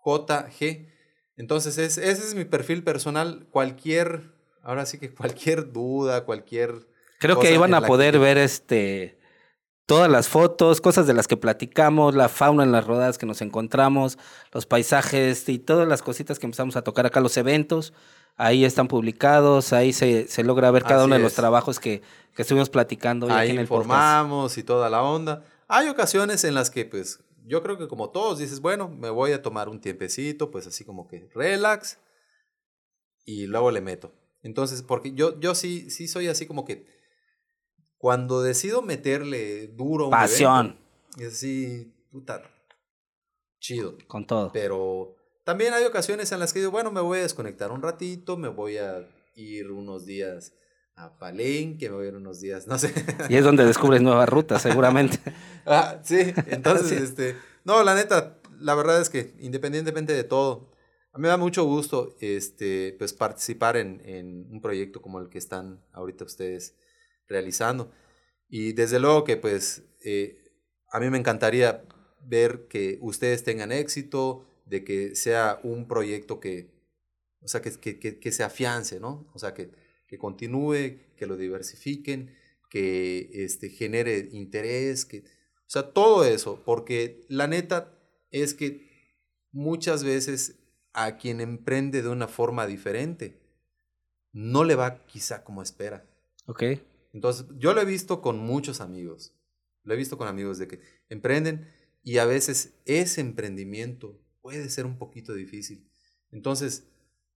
JG. Entonces, es, ese es mi perfil personal. Cualquier, ahora sí que cualquier duda, cualquier. Creo que ahí van a poder que- ver este todas las fotos, cosas de las que platicamos, la fauna en las rodadas que nos encontramos, los paisajes y todas las cositas que empezamos a tocar acá, los eventos. Ahí están publicados, ahí se, se logra ver cada Así uno de los trabajos que, que estuvimos platicando hoy aquí Ahí en el podcast. informamos y toda la onda. Hay ocasiones en las que, pues, yo creo que como todos dices, bueno, me voy a tomar un tiempecito, pues así como que relax y luego le meto. Entonces, porque yo, yo sí, sí soy así como que cuando decido meterle duro a un Pasión. evento, es así, puta, chido. Con todo. Pero también hay ocasiones en las que digo, bueno, me voy a desconectar un ratito, me voy a ir unos días a Palenque, me voy a ir unos días, no sé. Y es donde descubres nuevas rutas, seguramente. Ah, sí, entonces, Sí. este, no, la neta, la verdad es que independientemente de todo, me da mucho gusto, este, pues participar en, un proyecto como el que están ahorita ustedes realizando. Y desde luego que, pues, eh, a mí me encantaría ver que ustedes tengan éxito, de que sea un proyecto que, o sea, que se afiance, ¿no? O sea, que, que continúe, que lo diversifiquen, que este, genere interés, que, o sea, todo eso, porque la neta es que muchas veces a quien emprende de una forma diferente, no le va quizá como espera. ¿Ok? Entonces, yo lo he visto con muchos amigos. Lo he visto con amigos de que emprenden y a veces ese emprendimiento puede ser un poquito difícil. Entonces,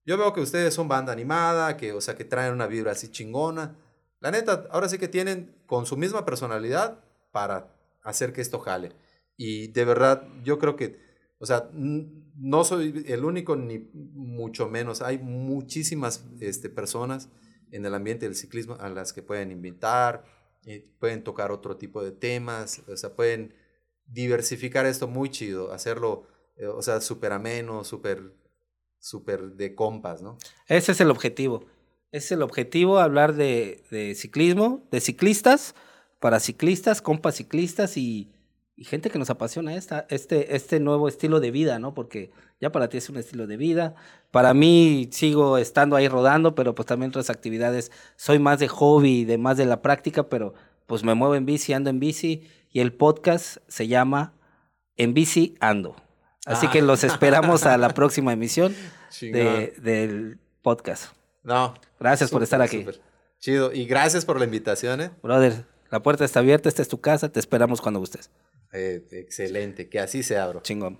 yo veo que ustedes son banda animada, que, o sea, que traen una vibra así chingona. La neta, ahora sí que tienen con su misma personalidad para hacer que esto jale. Y de verdad, yo creo que, o sea, no soy el único ni mucho menos. Hay muchísimas este, personas en el ambiente del ciclismo a las que pueden invitar, eh, pueden tocar otro tipo de temas, o sea, pueden diversificar esto muy chido, hacerlo, eh, o sea, súper ameno, súper, súper de compas, ¿no? Ese es el objetivo. Es el objetivo, hablar de, de ciclismo, de ciclistas, para ciclistas, compas ciclistas y, y gente que nos apasiona esta, este, este nuevo estilo de vida, ¿no? Porque ya para ti es un estilo de vida. Para mí sigo estando ahí rodando, pero pues también otras actividades. Soy más de hobby, de más de la práctica, pero pues me muevo en bici, ando en bici y el podcast se llama En bici ando. Así Ah. que los esperamos a la próxima emisión de, del podcast. No. Gracias por estar aquí. Chido. Y gracias por la invitación, ¿eh? Brother, la puerta está abierta, esta es tu casa, te esperamos cuando gustes. Eh, excelente. Que así sea, bro. Chingón.